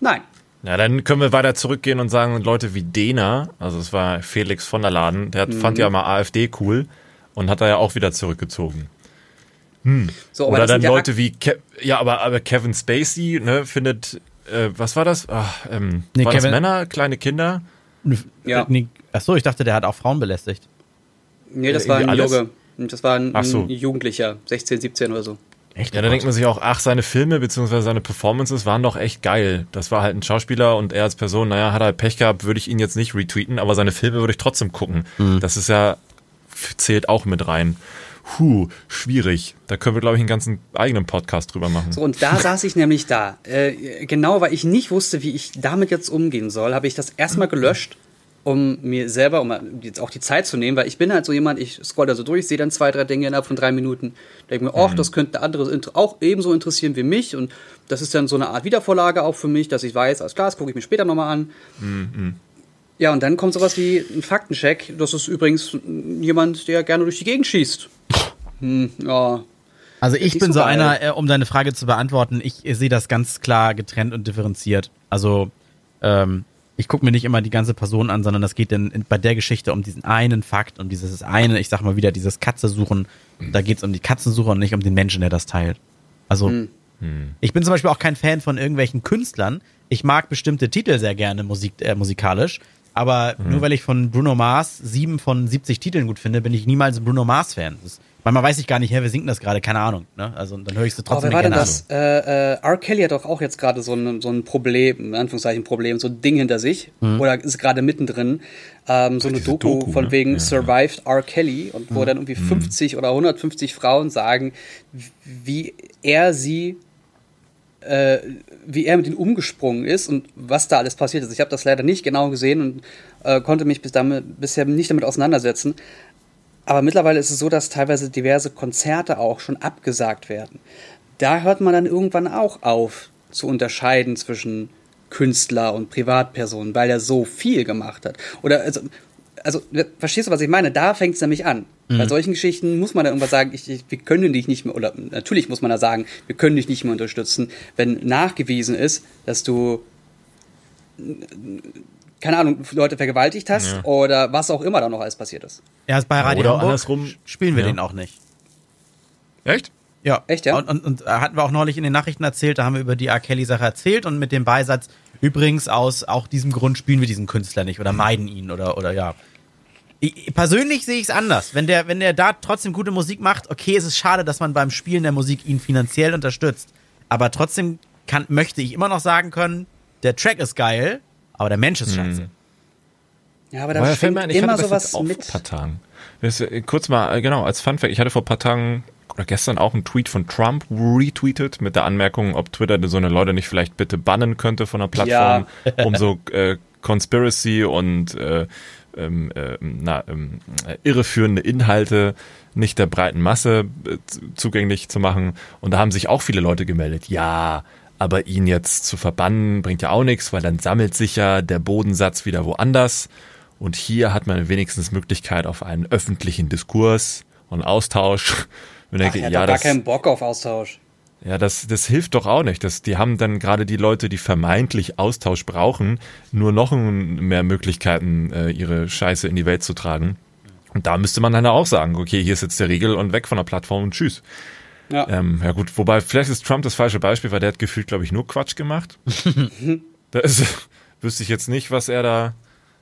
Nein. Ja, dann können wir weiter zurückgehen und sagen, Leute wie Dena, also es war Felix von der Laden, der hat, fand ja mal AfD cool und hat da ja auch wieder zurückgezogen. So, aber Oder das dann ja Leute wie, Ke ja, aber, aber Kevin Spacey, ne, findet, äh, was war das? Ach, ähm, Nee, war das Kevin- Männer, kleine Kinder? Ja. Nee, Achso, ich dachte, der hat auch Frauen belästigt. Nee, das Äh, war ein alles? Junge. Das war ein, Ach so. ein Jugendlicher, 16, 17 oder so. Echt? Ja, da denkt man sich auch, ach, seine Filme bzw. seine Performances waren doch echt geil. Das war halt ein Schauspieler und er als Person, naja, hat er halt Pech gehabt, würde ich ihn jetzt nicht retweeten, aber seine Filme würde ich trotzdem gucken. Das ist ja, zählt auch mit rein. Puh, schwierig. Da können wir, glaube ich, einen ganzen eigenen Podcast drüber machen. So, und da saß ich nämlich da. Äh, genau, weil ich nicht wusste, wie ich damit jetzt umgehen soll, habe ich das erstmal gelöscht, um mir selber, um jetzt auch die Zeit zu nehmen, weil ich bin halt so jemand, ich scroll da so durch, sehe dann zwei, drei Dinge innerhalb von drei Minuten, denke mir, ach, das könnte andere auch ebenso interessieren wie mich und das ist dann so eine Art Wiedervorlage auch für mich, dass ich weiß, alles klar, das gucke ich mir später nochmal an. Mhm. Ja, und dann kommt sowas wie ein Faktencheck. Das ist übrigens jemand, der gerne durch die Gegend schießt. Hm, ja. Also ich bin so geil. einer, äh, um deine Frage zu beantworten, ich, sehe das ganz klar getrennt und differenziert. Also ähm, ich gucke mir nicht immer die ganze Person an, sondern das geht dann bei der Geschichte um diesen einen Fakt, um dieses eine, ich sag mal wieder, dieses Katze suchen. Da geht es um die Katzensuche und nicht um den Menschen, der das teilt. Also Hm. ich bin zum Beispiel auch kein Fan von irgendwelchen Künstlern. Ich mag bestimmte Titel sehr gerne Musik, äh, musikalisch. Aber nur weil ich von Bruno Mars sieben von 70 Titeln gut finde, bin ich niemals ein Bruno Mars-Fan. Das- Manchmal weiß ich gar nicht, hä, wer singt das gerade? Keine Ahnung. Ne? Also dann höre ich sie Aber trotzdem wer war denn das? Äh, äh, R. Kelly hat doch auch jetzt gerade so ein, so ein Problem, in Anführungszeichen Problem, so ein Ding hinter sich. Oder ist gerade mittendrin. Ähm, so eine diese Doku, Doku, von ne? wegen Ja, Survived R. Kelly und wo dann irgendwie 50 oder 150 Frauen sagen, wie er sie äh, wie er mit ihnen umgesprungen ist und was da alles passiert ist. Ich habe das leider nicht genau gesehen und äh, konnte mich bis damit, bisher nicht damit auseinandersetzen. Aber mittlerweile ist es so, dass teilweise diverse Konzerte auch schon abgesagt werden. Da hört man dann irgendwann auch auf zu unterscheiden zwischen Künstler und Privatperson, weil er so viel gemacht hat. Oder also, also verstehst du, was ich meine? Da fängt es nämlich an. Bei solchen Geschichten muss man dann irgendwas sagen, ich, ich, wir können dich nicht mehr, oder natürlich muss man da sagen, wir können dich nicht mehr unterstützen, wenn nachgewiesen ist, dass du keine Ahnung, Leute vergewaltigt hast Ja. oder was auch immer da noch alles passiert ist. Ja, bei Radio oder Hamburg andersrum- spielen wir Ja. den auch nicht. Echt? Ja. Echt, ja? Und, und, und äh, hatten wir auch neulich in den Nachrichten erzählt, da haben wir über die R. Kelly-Sache erzählt und mit dem Beisatz, übrigens aus auch diesem Grund spielen wir diesen Künstler nicht oder meiden ihn oder, oder ja. Ich, persönlich sehe ich es anders. Wenn der, wenn der da trotzdem gute Musik macht, okay, es ist schade, dass man beim Spielen der Musik ihn finanziell unterstützt. Aber trotzdem kann, möchte ich immer noch sagen können, der Track ist geil, aber der Mensch ist scheiße. Ja, aber da Aber fällt schwingt ich immer sowas mit. vor ein paar Tagen. Das, äh, kurz mal, äh, genau, als Fun Fact, ich hatte vor ein paar Tagen oder gestern auch einen Tweet von Trump retweetet mit der Anmerkung, ob Twitter so eine Leute nicht vielleicht bitte bannen könnte von der Plattform, um so äh, Conspiracy und äh, ähm, äh, na, ähm, äh, irreführende Inhalte nicht der breiten Masse äh, zu- zugänglich zu machen. Und da haben sich auch viele Leute gemeldet. Ja, aber ihn jetzt zu verbannen bringt ja auch nichts, weil dann sammelt sich ja der Bodensatz wieder woanders. Und hier hat man wenigstens Möglichkeit auf einen öffentlichen Diskurs und Austausch. Und Ach, denke, er hat ja, gar das, keinen Bock auf Austausch. ja, das, das hilft doch auch nicht. Das, die haben dann gerade die Leute, die vermeintlich Austausch brauchen, nur noch mehr Möglichkeiten, äh, ihre Scheiße in die Welt zu tragen. Und da müsste man dann auch sagen, okay, hier ist jetzt der Regel und weg von der Plattform und tschüss. Ja. Ähm, ja gut, wobei vielleicht ist Trump das falsche Beispiel, weil der hat gefühlt, glaube ich, nur Quatsch gemacht. da ist, wüsste ich jetzt nicht, was er da,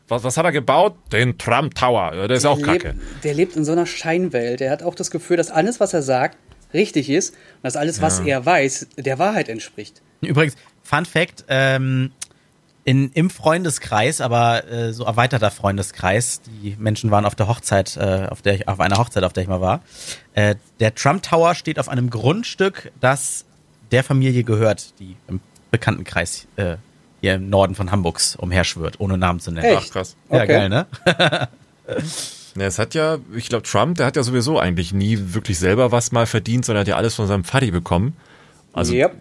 was, was hat er gebaut? Den Trump Tower. Ja, der ist auch der kacke. Lebt, der lebt in so einer Scheinwelt. Er hat auch das Gefühl, dass alles, was er sagt, richtig ist und dass alles, was er weiß, der Wahrheit entspricht. Übrigens, Fun Fact, ähm, in, im Freundeskreis, aber äh, so erweiterter Freundeskreis, die Menschen waren auf der Hochzeit, äh, auf der ich, auf einer Hochzeit, auf der ich mal war. Äh, der Trump Tower steht auf einem Grundstück, das der Familie gehört, die im Bekanntenkreis äh, hier im Norden von Hamburgs umherschwirrt, ohne Namen zu nennen. Echt? Ach, krass. Ja, Okay. geil, ne? Ne, es hat ja, ich glaube, Trump, der hat ja sowieso eigentlich nie wirklich selber was mal verdient, sondern hat ja alles von seinem Vati bekommen. Also Yep.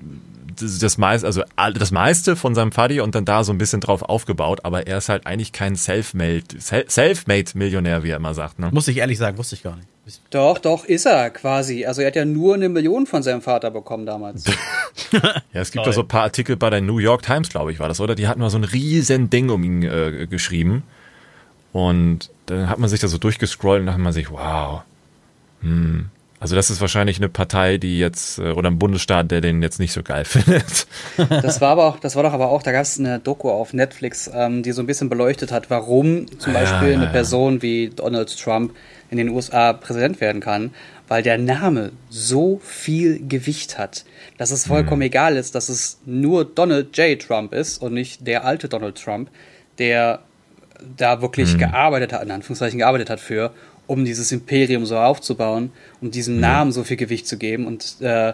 Das, meiste, also das meiste von seinem Vati und dann da so ein bisschen drauf aufgebaut, aber er ist halt eigentlich kein Self-Made, Sel- Self-Made-Millionär, wie er immer sagt. Ne? Muss ich ehrlich sagen, wusste ich gar nicht. Doch, doch, ist er quasi. Also er hat ja nur eine Million von seinem Vater bekommen damals. Ja, es gibt da so ein paar Artikel bei der New York Times, glaube ich, war das, oder? Die hatten mal so ein riesen Ding um ihn äh, geschrieben. Und dann hat man sich da so durchgescrollt und dachte man sich, wow. Hm. Also das ist wahrscheinlich eine Partei, die jetzt, äh, oder ein Bundesstaat, der den jetzt nicht so geil findet. Das war aber auch, das war doch aber auch, da gab es eine Doku auf Netflix, ähm, die so ein bisschen beleuchtet hat, warum zum Ja, Beispiel eine ja. Person wie Donald Trump in den USA Präsident werden kann, weil der Name so viel Gewicht hat, dass es Mhm. vollkommen egal ist, dass es nur Donald J. Trump ist und nicht der alte Donald Trump, der da wirklich Mhm. gearbeitet hat, in Anführungszeichen gearbeitet hat für um dieses Imperium so aufzubauen, um diesem Mhm. Namen so viel Gewicht zu geben und äh,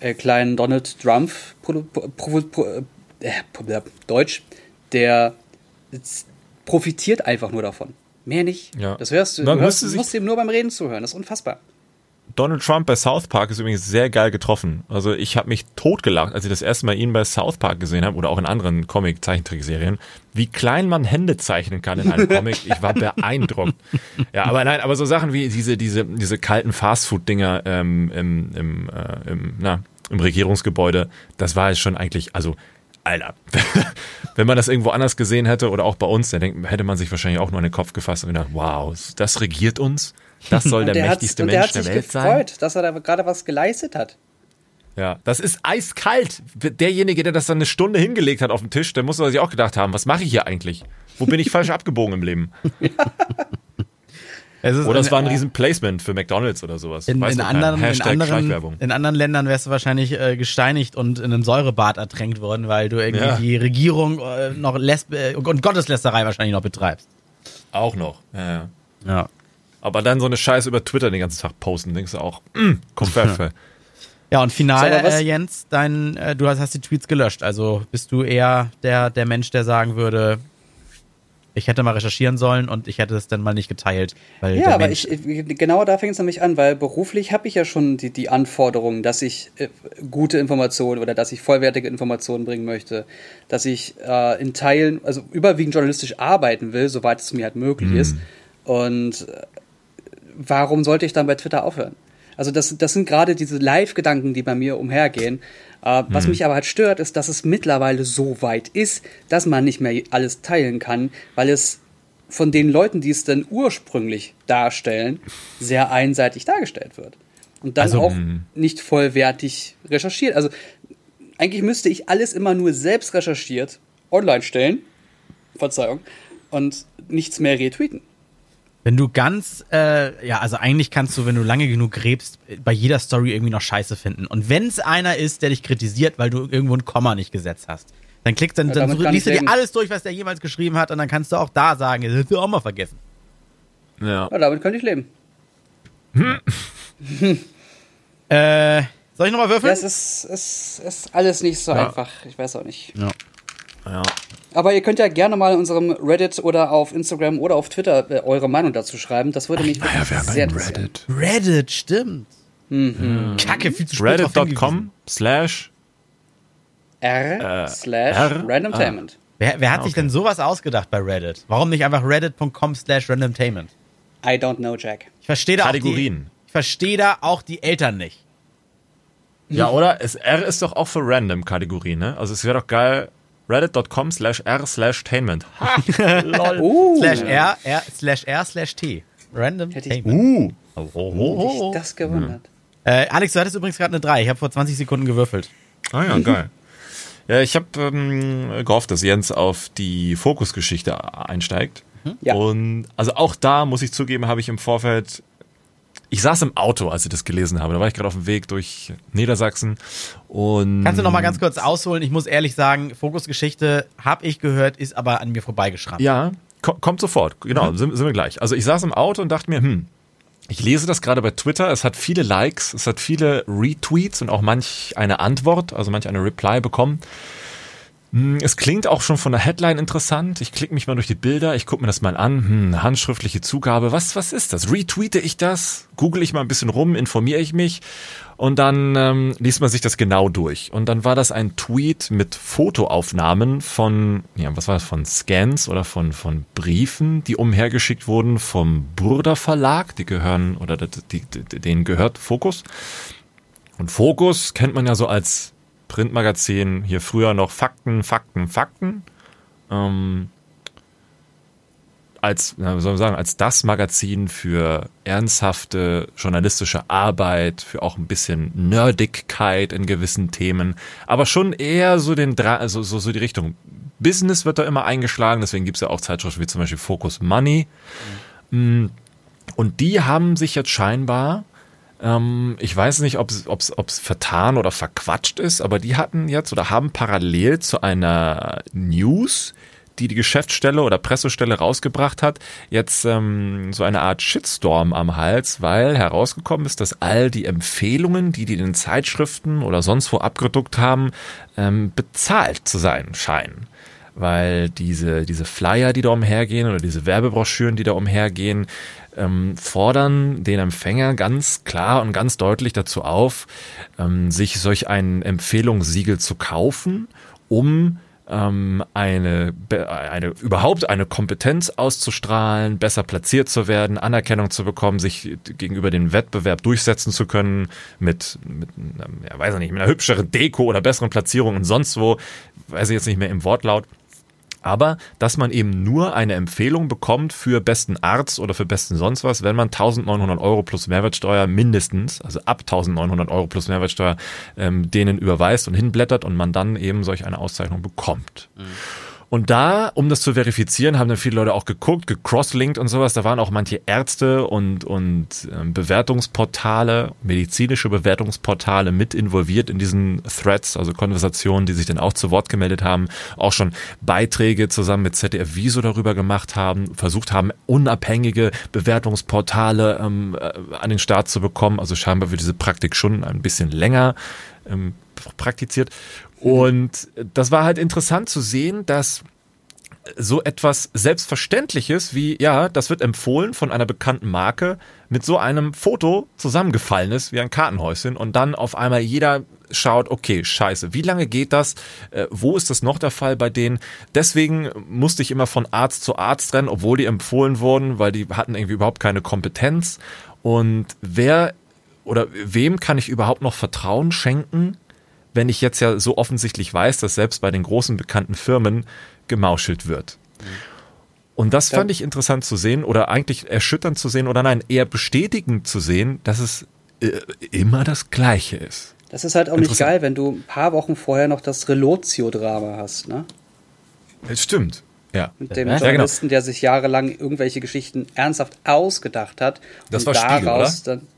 äh, kleinen Donald Trump, pro, pro, pro, äh, Deutsch, der profitiert einfach nur davon. Mehr nicht. Ja. Das hörst du, Man du, hörst, müsste du sich- musst ihm nur beim Reden zuhören. Das ist unfassbar. Donald Trump bei South Park ist übrigens sehr geil getroffen. Also ich habe mich totgelacht, als ich das erste Mal ihn bei South Park gesehen habe oder auch in anderen Comic-Zeichentrickserien, wie klein man Hände zeichnen kann in einem Comic. Ich war beeindruckt. Ja, aber nein, aber so Sachen wie diese diese diese kalten Fastfood-Dinger ähm, im im, äh, im na im Regierungsgebäude, das war jetzt schon eigentlich also Alter, wenn man das irgendwo anders gesehen hätte oder auch bei uns, dann hätte man sich wahrscheinlich auch nur an den Kopf gefasst und gedacht, wow, das regiert uns. Das soll der, hat- mächtigste und der Mensch hat der sich Welt sein. gefreut, dass er da gerade was geleistet hat. Ja, das ist eiskalt. Derjenige, der das dann eine Stunde hingelegt hat auf dem Tisch, der muss sich auch gedacht haben, was mache ich hier eigentlich? Wo bin ich falsch abgebogen im Leben? Es ist Oder es war ein riesen Placement für McDonalds oder sowas. In, in, anderen, in, anderen, in anderen Ländern wärst du wahrscheinlich äh, gesteinigt und in einem Säurebad ertränkt worden, weil du irgendwie Ja. die Regierung äh, noch Lesb äh, und Gotteslästerei wahrscheinlich noch betreibst. Auch noch. Ja, ja. Ja. Aber dann so eine Scheiße über Twitter den ganzen Tag posten, denkst du auch, mm, Kopfwerfe. Ja, und final, So, äh, Jens, dein, äh, du hast, hast die Tweets gelöscht. Also bist du eher der, der Mensch, der sagen würde, ich hätte mal recherchieren sollen und ich hätte es dann mal nicht geteilt. Weil Ja, aber ich, genau da fängt es nämlich an, weil beruflich habe ich ja schon die, die Anforderungen, dass ich äh, gute Informationen oder dass ich vollwertige Informationen bringen möchte, dass ich äh, in Teilen, also überwiegend journalistisch arbeiten will, soweit es mir halt möglich ist. Und äh, warum sollte ich dann bei Twitter aufhören? Also das, das sind gerade diese Live-Gedanken, die bei mir umhergehen. Äh, was mich aber halt stört, ist, dass es mittlerweile so weit ist, dass man nicht mehr alles teilen kann, weil es von den Leuten, die es dann ursprünglich darstellen, sehr einseitig dargestellt wird. Und dann Also, auch nicht vollwertig recherchiert. Also eigentlich müsste ich alles immer nur selbst recherchiert online stellen. Verzeihung. Und nichts mehr retweeten. Wenn du ganz, äh, ja, also eigentlich kannst du, wenn du lange genug gräbst, bei jeder Story irgendwie noch Scheiße finden. Und wenn es einer ist, der dich kritisiert, weil du irgendwo ein Komma nicht gesetzt hast, dann klickst dann, Ja, dann kann liest du dir alles durch, was der jemals geschrieben hat, und dann kannst du auch da sagen, das hast du auch mal vergessen. Ja. Ja, damit könnte ich leben. Äh, soll ich nochmal würfeln? Ja, es ist, es ist alles nicht so Ja. einfach. Ich weiß auch nicht. Ja. Ja. Aber ihr könnt ja gerne mal in unserem Reddit oder auf Instagram oder auf Twitter äh, eure Meinung dazu schreiben. Das würde mich wirklich sehr interessieren. Reddit, stimmt. Mhm. Kacke, viel zu spät. Reddit.com slash R slash R? randomtainment. Wer, wer hat sich okay. denn sowas ausgedacht bei Reddit? Warum nicht einfach reddit.com slash randomtainment? I don't know, Jack. Ich verstehe da auch Kategorien. die, ich verstehe da auch die Eltern nicht. Ja, oder? Es, R ist doch auch für random Kategorie, ne? Also es wäre doch geil. Reddit.com slash R slash tainment. Uh, Slash R, R, slash R, slash T. Random Hätte ich- Tainment. Uh. Oh, oh, Hätte oh, oh. ich das gewundert. Äh, Alex, du hattest übrigens gerade eine 3. Ich habe vor 20 Sekunden gewürfelt. Ah ja, geil. Ja, ich habe ähm, gehofft, dass Jens auf die Fokusgeschichte einsteigt. Ja. Und also auch da muss ich zugeben, habe ich im Vorfeld. Ich saß im Auto, als ich das gelesen habe. Da war ich gerade auf dem Weg durch Niedersachsen und Kannst du noch mal ganz kurz ausholen? Ich muss ehrlich sagen, Fokusgeschichte habe ich gehört, ist aber an mir vorbeigeschrammt. Ja, ko kommt sofort. Genau, sind, sind wir gleich. Also ich saß im Auto und dachte mir, hm, ich lese das gerade bei Twitter. Es hat viele Likes, es hat viele Retweets und auch manch eine Antwort, also manch eine Reply bekommen. Hm, Es klingt auch schon von der Headline interessant. Ich klicke mich mal durch die Bilder, ich gucke mir das mal an. Hm, handschriftliche Zugabe, was, was ist das? Retweete ich das? Google ich mal ein bisschen rum, informiere ich mich und dann ähm, liest man sich das genau durch. Und dann war das ein Tweet mit Fotoaufnahmen von, ja, was war das, von Scans oder von, von Briefen, die umhergeschickt wurden vom Burda Verlag. Die gehören, oder die, die, denen gehört Fokus. Und Fokus kennt man ja so als Printmagazin, hier früher noch Fakten, Fakten, Fakten. Ähm, als, na, wie soll man sagen, als das Magazin für ernsthafte journalistische Arbeit, für auch ein bisschen Nerdigkeit in gewissen Themen, aber schon eher so den also so, so die Richtung Business wird da immer eingeschlagen, deswegen gibt's ja auch Zeitschriften wie zum Beispiel Focus Money. Mm, Und die haben sich jetzt scheinbar ähm, ich weiß nicht, ob es vertan oder verquatscht ist, aber die hatten jetzt oder haben parallel zu einer News, die die Geschäftsstelle oder Pressestelle rausgebracht hat, jetzt ähm, so eine Art Shitstorm am Hals, weil herausgekommen ist, dass all die Empfehlungen, die die in den Zeitschriften oder sonst wo abgedruckt haben, ähm, bezahlt zu sein scheinen weil diese, diese Flyer, die da umhergehen oder diese Werbebroschüren, die da umhergehen, ähm, fordern den Empfänger ganz klar und ganz deutlich dazu auf, ähm, sich solch ein Empfehlungssiegel zu kaufen, um ähm, eine, eine überhaupt eine Kompetenz auszustrahlen, besser platziert zu werden, Anerkennung zu bekommen, sich gegenüber dem Wettbewerb durchsetzen zu können mit, mit ja, weiß ich nicht, mit einer hübscheren Deko oder besseren Platzierung und sonst wo, weiß ich jetzt nicht mehr im Wortlaut aber dass man eben nur eine Empfehlung bekommt für besten Arzt oder für besten sonst was, wenn man 1900 Euro plus Mehrwertsteuer mindestens, also ab 1900 Euro plus Mehrwertsteuer, ähm, denen überweist und hinblättert und man dann eben solch eine Auszeichnung bekommt. Mhm. Und da, um das zu verifizieren, haben dann viele Leute auch geguckt, gecrosslinkt und sowas. Da waren auch manche Ärzte und, und ähm, Bewertungsportale, medizinische Bewertungsportale mit involviert in diesen Threads, also Konversationen, die sich dann auch zu Wort gemeldet haben, auch schon Beiträge zusammen mit ZDF Wieso darüber gemacht haben, versucht haben, unabhängige Bewertungsportale ähm, äh, an den Start zu bekommen. Also scheinbar wird diese Praktik schon ein bisschen länger ähm, praktiziert. Und das war halt interessant zu sehen, dass so etwas Selbstverständliches wie, ja, das wird empfohlen von einer bekannten Marke, mit so einem Foto zusammengefallen ist, wie ein Kartenhäuschen, und dann auf einmal jeder schaut, okay, scheiße, wie lange geht das? Äh, wo ist das noch der Fall bei denen? Deswegen musste ich immer von Arzt zu Arzt rennen, obwohl die empfohlen wurden, weil die hatten irgendwie überhaupt keine Kompetenz. Und wer oder wem kann ich überhaupt noch Vertrauen schenken? Wenn ich jetzt ja so offensichtlich weiß, dass selbst bei den großen bekannten Firmen gemauschelt wird. Und das fand ich interessant zu sehen oder eigentlich erschütternd zu sehen oder nein, eher bestätigend zu sehen, dass es äh, immer das Gleiche ist. Das ist halt auch nicht geil, wenn du ein paar Wochen vorher noch das Relotio-Drama hast, ne? Das stimmt. Ja. Mit dem ja, Journalisten, genau. der sich jahrelang irgendwelche Geschichten ernsthaft ausgedacht hat. Das und war daraus Spiegel, dann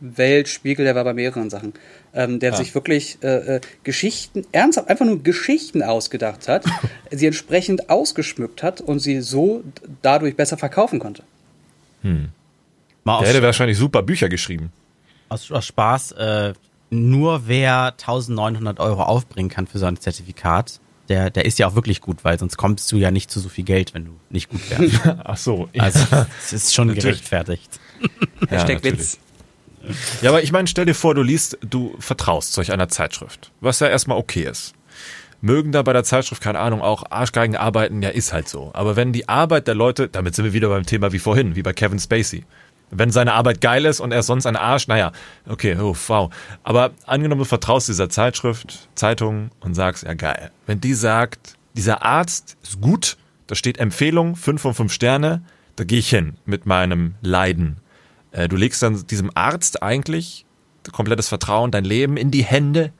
Weltspiegel, der war bei mehreren Sachen ähm, der ja. sich wirklich äh, äh, Geschichten, ernsthaft einfach nur Geschichten ausgedacht hat, sie entsprechend ausgeschmückt hat und sie so dadurch besser verkaufen konnte. Hm. Der hätte wahrscheinlich super Bücher geschrieben. Aus, aus Spaß, äh, nur wer 1900 Euro aufbringen kann für so ein Zertifikat, der, der ist ja auch wirklich gut, weil sonst kommst du ja nicht zu so viel Geld, wenn du nicht gut wärst. Ach so. Also, es ist schon gerechtfertigt. Hashtag ja, Witz. Ja, aber ich meine, stell dir vor, du liest, du vertraust solch einer Zeitschrift, was ja erstmal okay ist. Mögen da bei der Zeitschrift, keine Ahnung, auch Arschgeigen arbeiten, ja, ist halt so. Aber wenn die Arbeit der Leute, damit sind wir wieder beim Thema wie vorhin, wie bei Kevin Spacey. Wenn seine Arbeit geil ist und er ist sonst ein Arsch, naja, okay, oh, wow. Aber angenommen, du vertraust dieser Zeitschrift, Zeitung und sagst, ja geil. Wenn die sagt, dieser Arzt ist gut, da steht Empfehlung, fünf von fünf Sterne, da gehe ich hin mit meinem Leiden du legst dann diesem Arzt eigentlich komplettes Vertrauen, dein Leben in die Hände,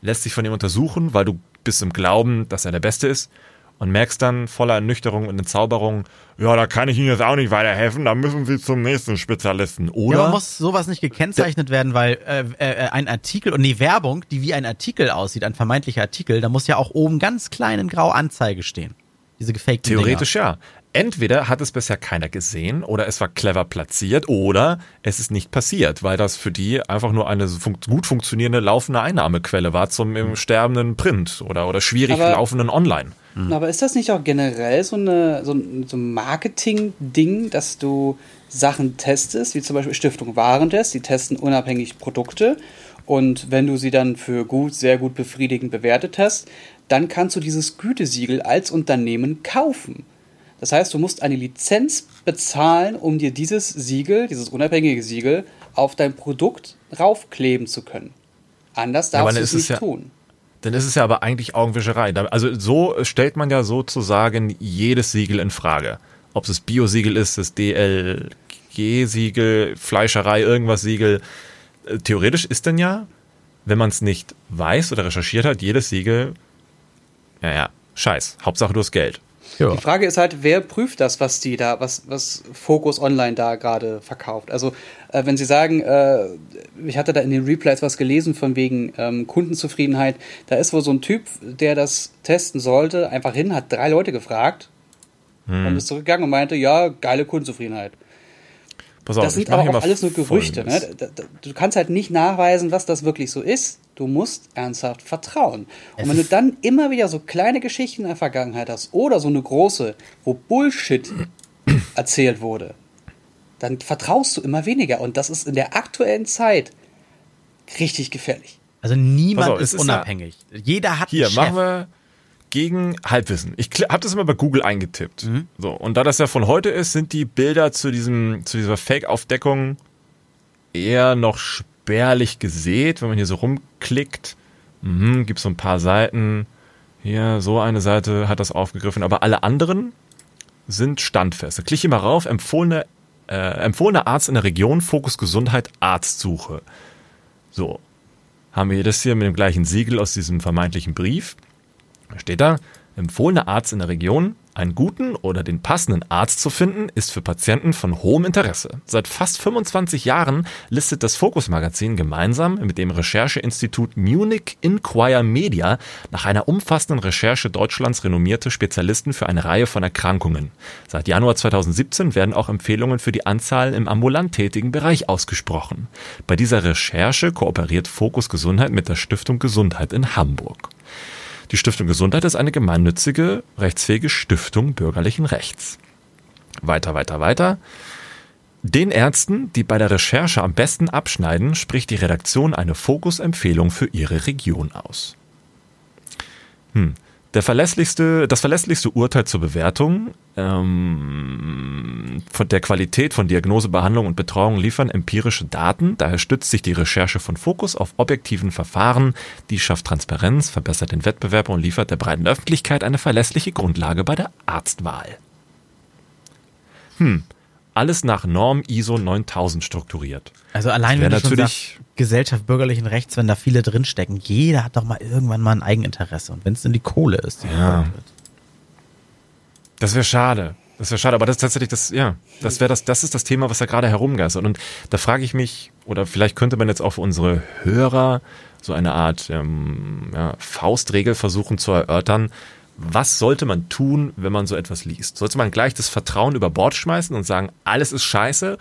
lässt dich von ihm untersuchen, weil du bist im Glauben, dass er der Beste ist und merkst dann voller Ernüchterung und Entzauberung, ja, da kann ich Ihnen jetzt auch nicht weiterhelfen, da müssen Sie zum nächsten Spezialisten, oder? Ja, muss sowas nicht gekennzeichnet werden, weil äh, äh, ein Artikel und die Werbung, die wie ein Artikel aussieht, ein vermeintlicher Artikel, da muss ja auch oben ganz klein in grau Anzeige stehen. Diese gefakten Theoretisch Dinger. ja entweder hat es bisher keiner gesehen oder es war clever platziert oder es ist nicht passiert, weil das für die einfach nur eine fun gut funktionierende laufende Einnahmequelle war zum im sterbenden Print oder, oder schwierig aber, laufenden Online. Mhm. Aber ist das nicht auch generell so, eine, so, so ein Marketing-Ding, dass du Sachen testest, wie zum Beispiel Stiftung Warentest, die testen unabhängig Produkte und wenn du sie dann für gut, sehr gut befriedigend bewertet hast, dann kannst du dieses Gütesiegel als Unternehmen kaufen. Das heißt, du musst eine Lizenz bezahlen, um dir dieses Siegel, dieses unabhängige Siegel, auf dein Produkt raufkleben zu können. Anders darfst ja, du es nicht ja, tun. Dann ist es ja aber eigentlich Augenwischerei. Also so stellt man ja sozusagen jedes Siegel in Frage. Ob es das Bio-Siegel ist, das DLG-Siegel, Fleischerei, irgendwas Siegel. Äh, theoretisch ist denn ja, wenn man es nicht weiß oder recherchiert hat, jedes Siegel, ja, ja, scheiß. Hauptsache du hast Geld. Ja. Die Frage ist halt, wer prüft das, was die da, was, was Focus Online da gerade verkauft? Also, äh, wenn Sie sagen, äh, ich hatte da in den Replays was gelesen von wegen ähm, Kundenzufriedenheit, da ist wohl so ein Typ, der das testen sollte, einfach hin, hat drei Leute gefragt hm. und ist zurückgegangen und meinte, ja, geile Kundenzufriedenheit. Pass auf, das sind aber auch alles nur Gerüchte. Ne? Du kannst halt nicht nachweisen, was das wirklich so ist. Du musst ernsthaft vertrauen. Es und wenn du dann immer wieder so kleine Geschichten in der Vergangenheit hast oder so eine große, wo Bullshit erzählt wurde, dann vertraust du immer weniger. Und das ist in der aktuellen Zeit richtig gefährlich. Also niemand auf, ist unabhängig. Ja Jeder hat Hier, einen Chef. machen wir gegen Halbwissen. Ich habe das immer bei Google eingetippt. Mhm. So, und da das ja von heute ist, sind die Bilder zu, diesem, zu dieser Fake-Aufdeckung eher noch spärlich gesät, wenn man hier so rumklickt. Mhm, gibt so ein paar Seiten. Hier, so eine Seite hat das aufgegriffen, aber alle anderen sind standfest. Klicke hier mal rauf, empfohlene, äh, empfohlener Arzt in der Region, Fokus Gesundheit, Arztsuche. So, haben wir das hier mit dem gleichen Siegel aus diesem vermeintlichen Brief. Da steht da, empfohlener Arzt in der Region, einen guten oder den passenden Arzt zu finden, ist für Patienten von hohem Interesse. Seit fast 25 Jahren listet das Focus Magazin gemeinsam mit dem Rechercheinstitut Munich Inquire Media nach einer umfassenden Recherche Deutschlands renommierte Spezialisten für eine Reihe von Erkrankungen. Seit Januar 2017 werden auch Empfehlungen für die Anzahl im ambulant tätigen Bereich ausgesprochen. Bei dieser Recherche kooperiert Focus Gesundheit mit der Stiftung Gesundheit in Hamburg. Die Stiftung Gesundheit ist eine gemeinnützige, rechtsfähige Stiftung bürgerlichen Rechts. Weiter, weiter, weiter. Den Ärzten, die bei der Recherche am besten abschneiden, spricht die Redaktion eine Fokusempfehlung für ihre Region aus. Hm. Der verlässlichste, das verlässlichste Urteil zur Bewertung ähm, von der Qualität von Diagnose, Behandlung und Betreuung liefern empirische Daten. Daher stützt sich die Recherche von Fokus auf objektiven Verfahren. Die schafft Transparenz, verbessert den Wettbewerb und liefert der breiten Öffentlichkeit eine verlässliche Grundlage bei der Arztwahl. Hm, alles nach Norm ISO 9000 strukturiert. Also allein wenn natürlich Gesellschaft bürgerlichen Rechts, wenn da viele drinstecken, jeder hat doch mal irgendwann mal ein Eigeninteresse und wenn es in die Kohle ist. ja. Das wäre schade. Das wäre schade, aber das ist tatsächlich das, ja, das wäre das, das ist das Thema, was da gerade herumgeistert. Und da frage ich mich, oder vielleicht könnte man jetzt auch für unsere Hörer so eine Art ähm, ja, Faustregel versuchen zu erörtern, was sollte man tun, wenn man so etwas liest? Sollte man gleich das Vertrauen über Bord schmeißen und sagen, alles ist scheiße?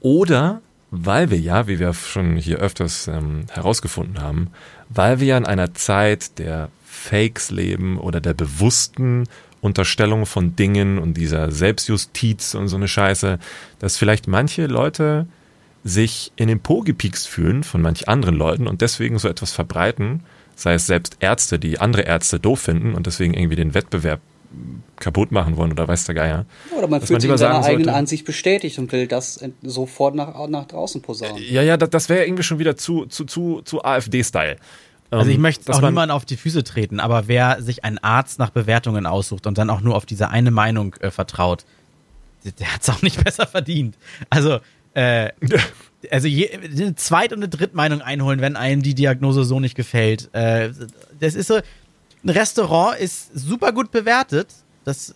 Oder, weil wir ja, wie wir schon hier öfters ähm, herausgefunden haben, weil wir ja in einer Zeit der Fakes leben oder der bewussten Unterstellung von Dingen und dieser Selbstjustiz und so eine Scheiße, dass vielleicht manche Leute sich in den Po gepiekst fühlen von manch anderen Leuten und deswegen so etwas verbreiten, sei es selbst Ärzte, die andere Ärzte doof finden und deswegen irgendwie den Wettbewerb kaputt machen wollen oder weiß der Geier. Oder man fühlt sich in seiner eigenen Ansicht bestätigt und will das sofort nach, nach draußen posaunen. Ja, ja, das, das wäre irgendwie schon wieder zu, zu, zu, zu AfD-Style. Also ich ähm, möchte auch niemanden auf die Füße treten, aber wer sich einen Arzt nach Bewertungen aussucht und dann auch nur auf diese eine Meinung äh, vertraut, der, der hat es auch nicht besser verdient. Also äh, also je, eine Zweit- und eine Drittmeinung einholen, wenn einem die Diagnose so nicht gefällt. Äh, das ist so, ein Restaurant ist super gut bewertet. Das,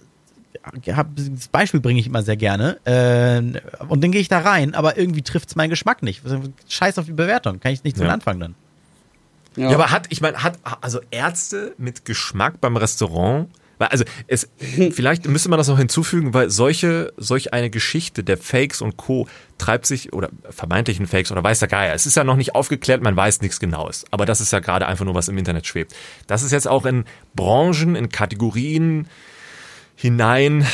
das Beispiel bringe ich immer sehr gerne. Äh, und dann gehe ich da rein, aber irgendwie trifft es meinen Geschmack nicht. Scheiß auf die Bewertung, kann ich nicht ja. Anfang dann. Ja. ja, aber hat, ich meine, hat also Ärzte mit Geschmack beim Restaurant also, es, vielleicht müsste man das noch hinzufügen, weil solche, solch eine Geschichte der Fakes und Co. treibt sich, oder vermeintlichen Fakes oder weiß der Geier. Es ist ja noch nicht aufgeklärt, man weiß nichts Genaues. Aber das ist ja gerade einfach nur, was im Internet schwebt. Das ist jetzt auch in Branchen, in Kategorien hinein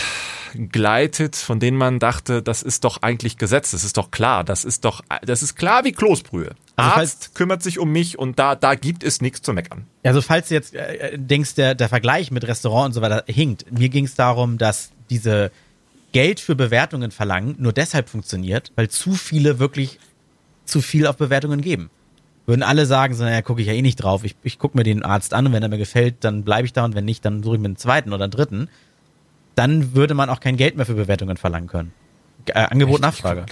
gleitet, von denen man dachte, das ist doch eigentlich Gesetz, das ist doch klar, das ist doch, das ist klar wie Kloßbrühe. Also Arzt kümmert sich um mich und da, da gibt es nichts zu meckern. Also falls du jetzt äh, denkst, der, der Vergleich mit Restaurant und so weiter hinkt, mir ging es darum, dass diese Geld für Bewertungen verlangen nur deshalb funktioniert, weil zu viele wirklich zu viel auf Bewertungen geben. Würden alle sagen, so, naja, gucke ich ja eh nicht drauf. Ich, ich gucke mir den Arzt an und wenn er mir gefällt, dann bleibe ich da und wenn nicht, dann suche ich mir einen zweiten oder einen dritten dann würde man auch kein Geld mehr für Bewertungen verlangen können. Äh, Angebot, Echt? Nachfrage.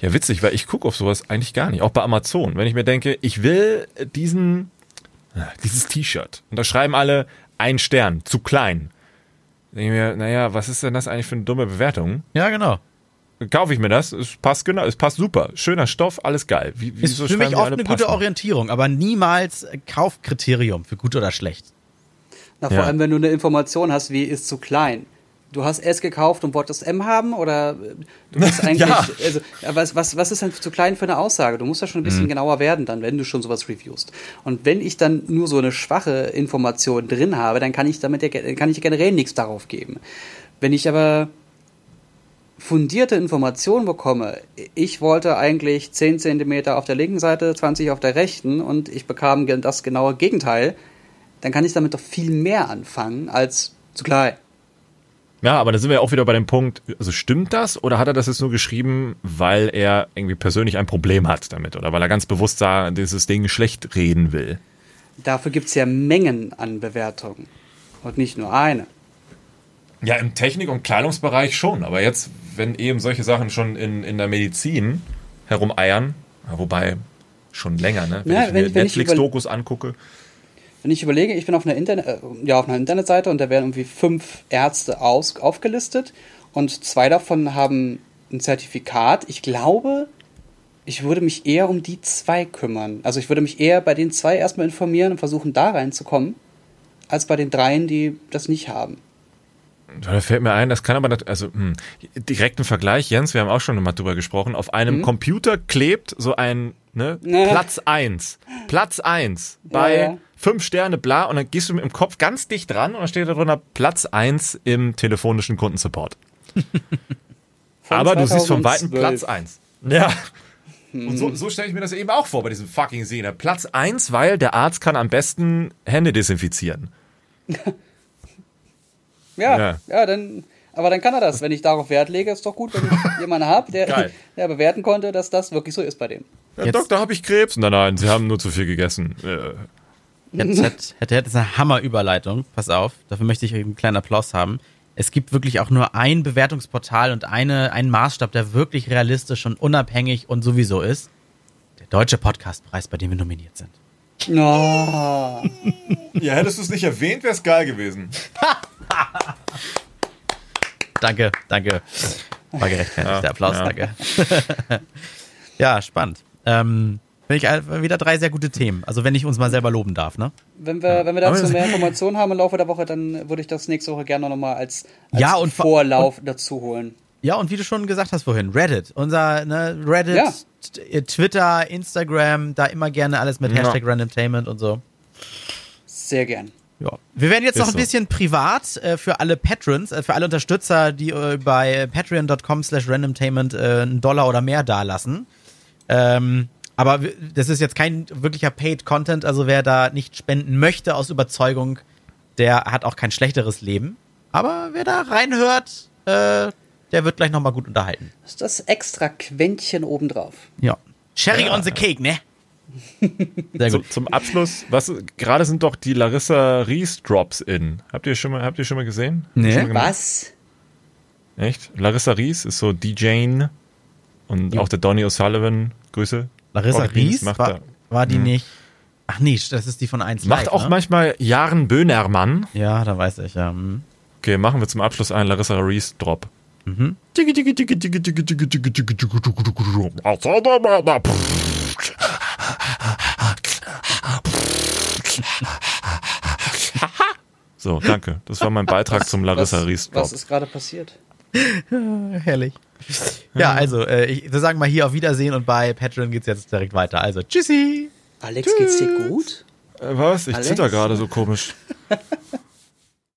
Ja, witzig, weil ich gucke auf sowas eigentlich gar nicht. Auch bei Amazon. Wenn ich mir denke, ich will diesen, dieses T-Shirt. Und da schreiben alle ein Stern, zu klein. denke ich mir, naja, was ist denn das eigentlich für eine dumme Bewertung? Ja, genau. Kaufe ich mir das, es passt genau, es passt super. Schöner Stoff, alles geil. Wie, Ist für mich oft eine gute passend? Orientierung, aber niemals äh, Kaufkriterium für gut oder schlecht. Na, vor Ja. allem, wenn du eine Information hast, wie ist zu klein. Du hast S gekauft und wolltest M haben oder äh, du bist eigentlich, Ja. also, was, was, was ist denn zu klein für eine Aussage? Du musst ja schon ein Mhm. bisschen genauer werden dann, wenn du schon sowas reviewst. Und wenn ich dann nur so eine schwache Information drin habe, dann kann ich damit ja, kann ich generell nichts darauf geben. Wenn ich aber fundierte Informationen bekomme, ich wollte eigentlich 10 cm auf der linken Seite, 20 auf der rechten und ich bekam das genaue Gegenteil, dann kann ich damit doch viel mehr anfangen als zu klein. Ja, aber da sind wir auch wieder bei dem Punkt, also stimmt das oder hat er das jetzt nur geschrieben, weil er irgendwie persönlich ein Problem hat damit oder weil er ganz bewusst sah, dieses Ding schlecht reden will? Dafür gibt es ja Mengen an Bewertungen und nicht nur eine. Ja, im Technik- und Kleidungsbereich schon, aber jetzt, wenn eben solche Sachen schon in, in der Medizin herumeiern, ja, wobei schon länger, ne? Wenn Ja, ich wenn mir ich- wenn ich Netflix-Dokus angucke. Wenn ich überlege, ich bin auf einer, Internet, äh, ja, auf einer Internetseite und da werden irgendwie fünf Ärzte aus, aufgelistet und zwei davon haben ein Zertifikat. Ich glaube, ich würde mich eher um die zwei kümmern. Also ich würde mich eher bei den zwei erstmal informieren und versuchen, da reinzukommen, als bei den dreien, die das nicht haben. Da fällt mir ein, das kann aber, nat- also hm, direkten Vergleich, Jens, wir haben auch schon mal drüber gesprochen, auf einem Mhm. Computer klebt so ein ne, Ja. Platz 1. Platz 1 bei Ja, ja. fünf Sterne bla und dann gehst du mit dem Kopf ganz dicht dran und dann steht da drunter Platz 1 im telefonischen Kundensupport. Aber du siehst vom weiten 2012. Platz 1. Ja. Und so, so stelle ich mir das eben auch vor bei diesem fucking Sehner. Platz 1, weil der Arzt kann am besten Hände desinfizieren. Ja, Ja. ja, dann, aber dann kann er das. Wenn ich darauf Wert lege, ist doch gut, wenn ich jemanden habe, der, der bewerten konnte, dass das wirklich so ist bei dem. Herr Jetzt- Doktor, habe ich Krebs? Nein, nein, Sie haben nur zu viel gegessen. Äh, Jetzt hat, hätte jetzt eine Hammerüberleitung. Pass auf, dafür möchte ich einen kleinen Applaus haben. Es gibt wirklich auch nur ein Bewertungsportal und eine, einen Maßstab, der wirklich realistisch und unabhängig und sowieso ist. Der Deutsche Podcastpreis, bei dem wir nominiert sind. Oh. Ja, hättest du es nicht erwähnt, wäre es geil gewesen. Danke, danke. War gerechtfertigt, Ja, der Applaus, ja. danke. ja, spannend. Ähm, finde ich wieder drei sehr gute Themen. Also wenn ich uns mal selber loben darf, ne? Wenn wir, wenn wir dazu mehr Informationen haben im Laufe der Woche, dann würde ich das nächste Woche gerne noch mal als, als Ja, und vor- Vorlauf dazu holen. Ja, und wie du schon gesagt hast vorhin, Reddit. Unser ne, Reddit, Ja. Twitter, Instagram, da immer gerne alles mit Ja. Hashtag Randomtainment und so. Sehr gern. Ja. Wir werden jetzt Ist noch ein so. bisschen privat äh, für alle Patrons, äh, für alle Unterstützer, die äh, bei patreon.com slash randomtainment äh, einen Dollar oder mehr dalassen. Ähm, aber das ist jetzt kein wirklicher Paid Content, also wer da nicht spenden möchte aus Überzeugung, der hat auch kein schlechteres Leben. Aber wer da reinhört, äh, der wird gleich nochmal gut unterhalten. Das ist das extra Quäntchen obendrauf. Ja. Cherry Ja. on the cake, ne? Sehr So, gut. zum Abschluss, was gerade sind doch die Larissa Ries Drops in. Habt ihr schon mal, habt ihr schon mal gesehen? Nee. Schon mal? Was? Echt? Larissa Ries ist so DJing und auch der Donny O'Sullivan, Grüße. Larissa Beans Ries macht war, da- war die nicht. Ach nee, das ist die von 1 Macht Live, auch ne? manchmal Jaren Böhnermann. Ja, da weiß ich, ja. hm. Okay, machen wir zum Abschluss einen Larissa Ries Drop. So, danke. Das war mein Beitrag zum Larissa Ries was ist gerade passiert? Herrlich. Ja, also, äh, ich wir sagen mal hier auf Wiedersehen und bei Patreon geht's jetzt direkt weiter. Also, tschüssi! Alex, geht's dir gut? Äh, Was? Ich Alex? zitter gerade so komisch.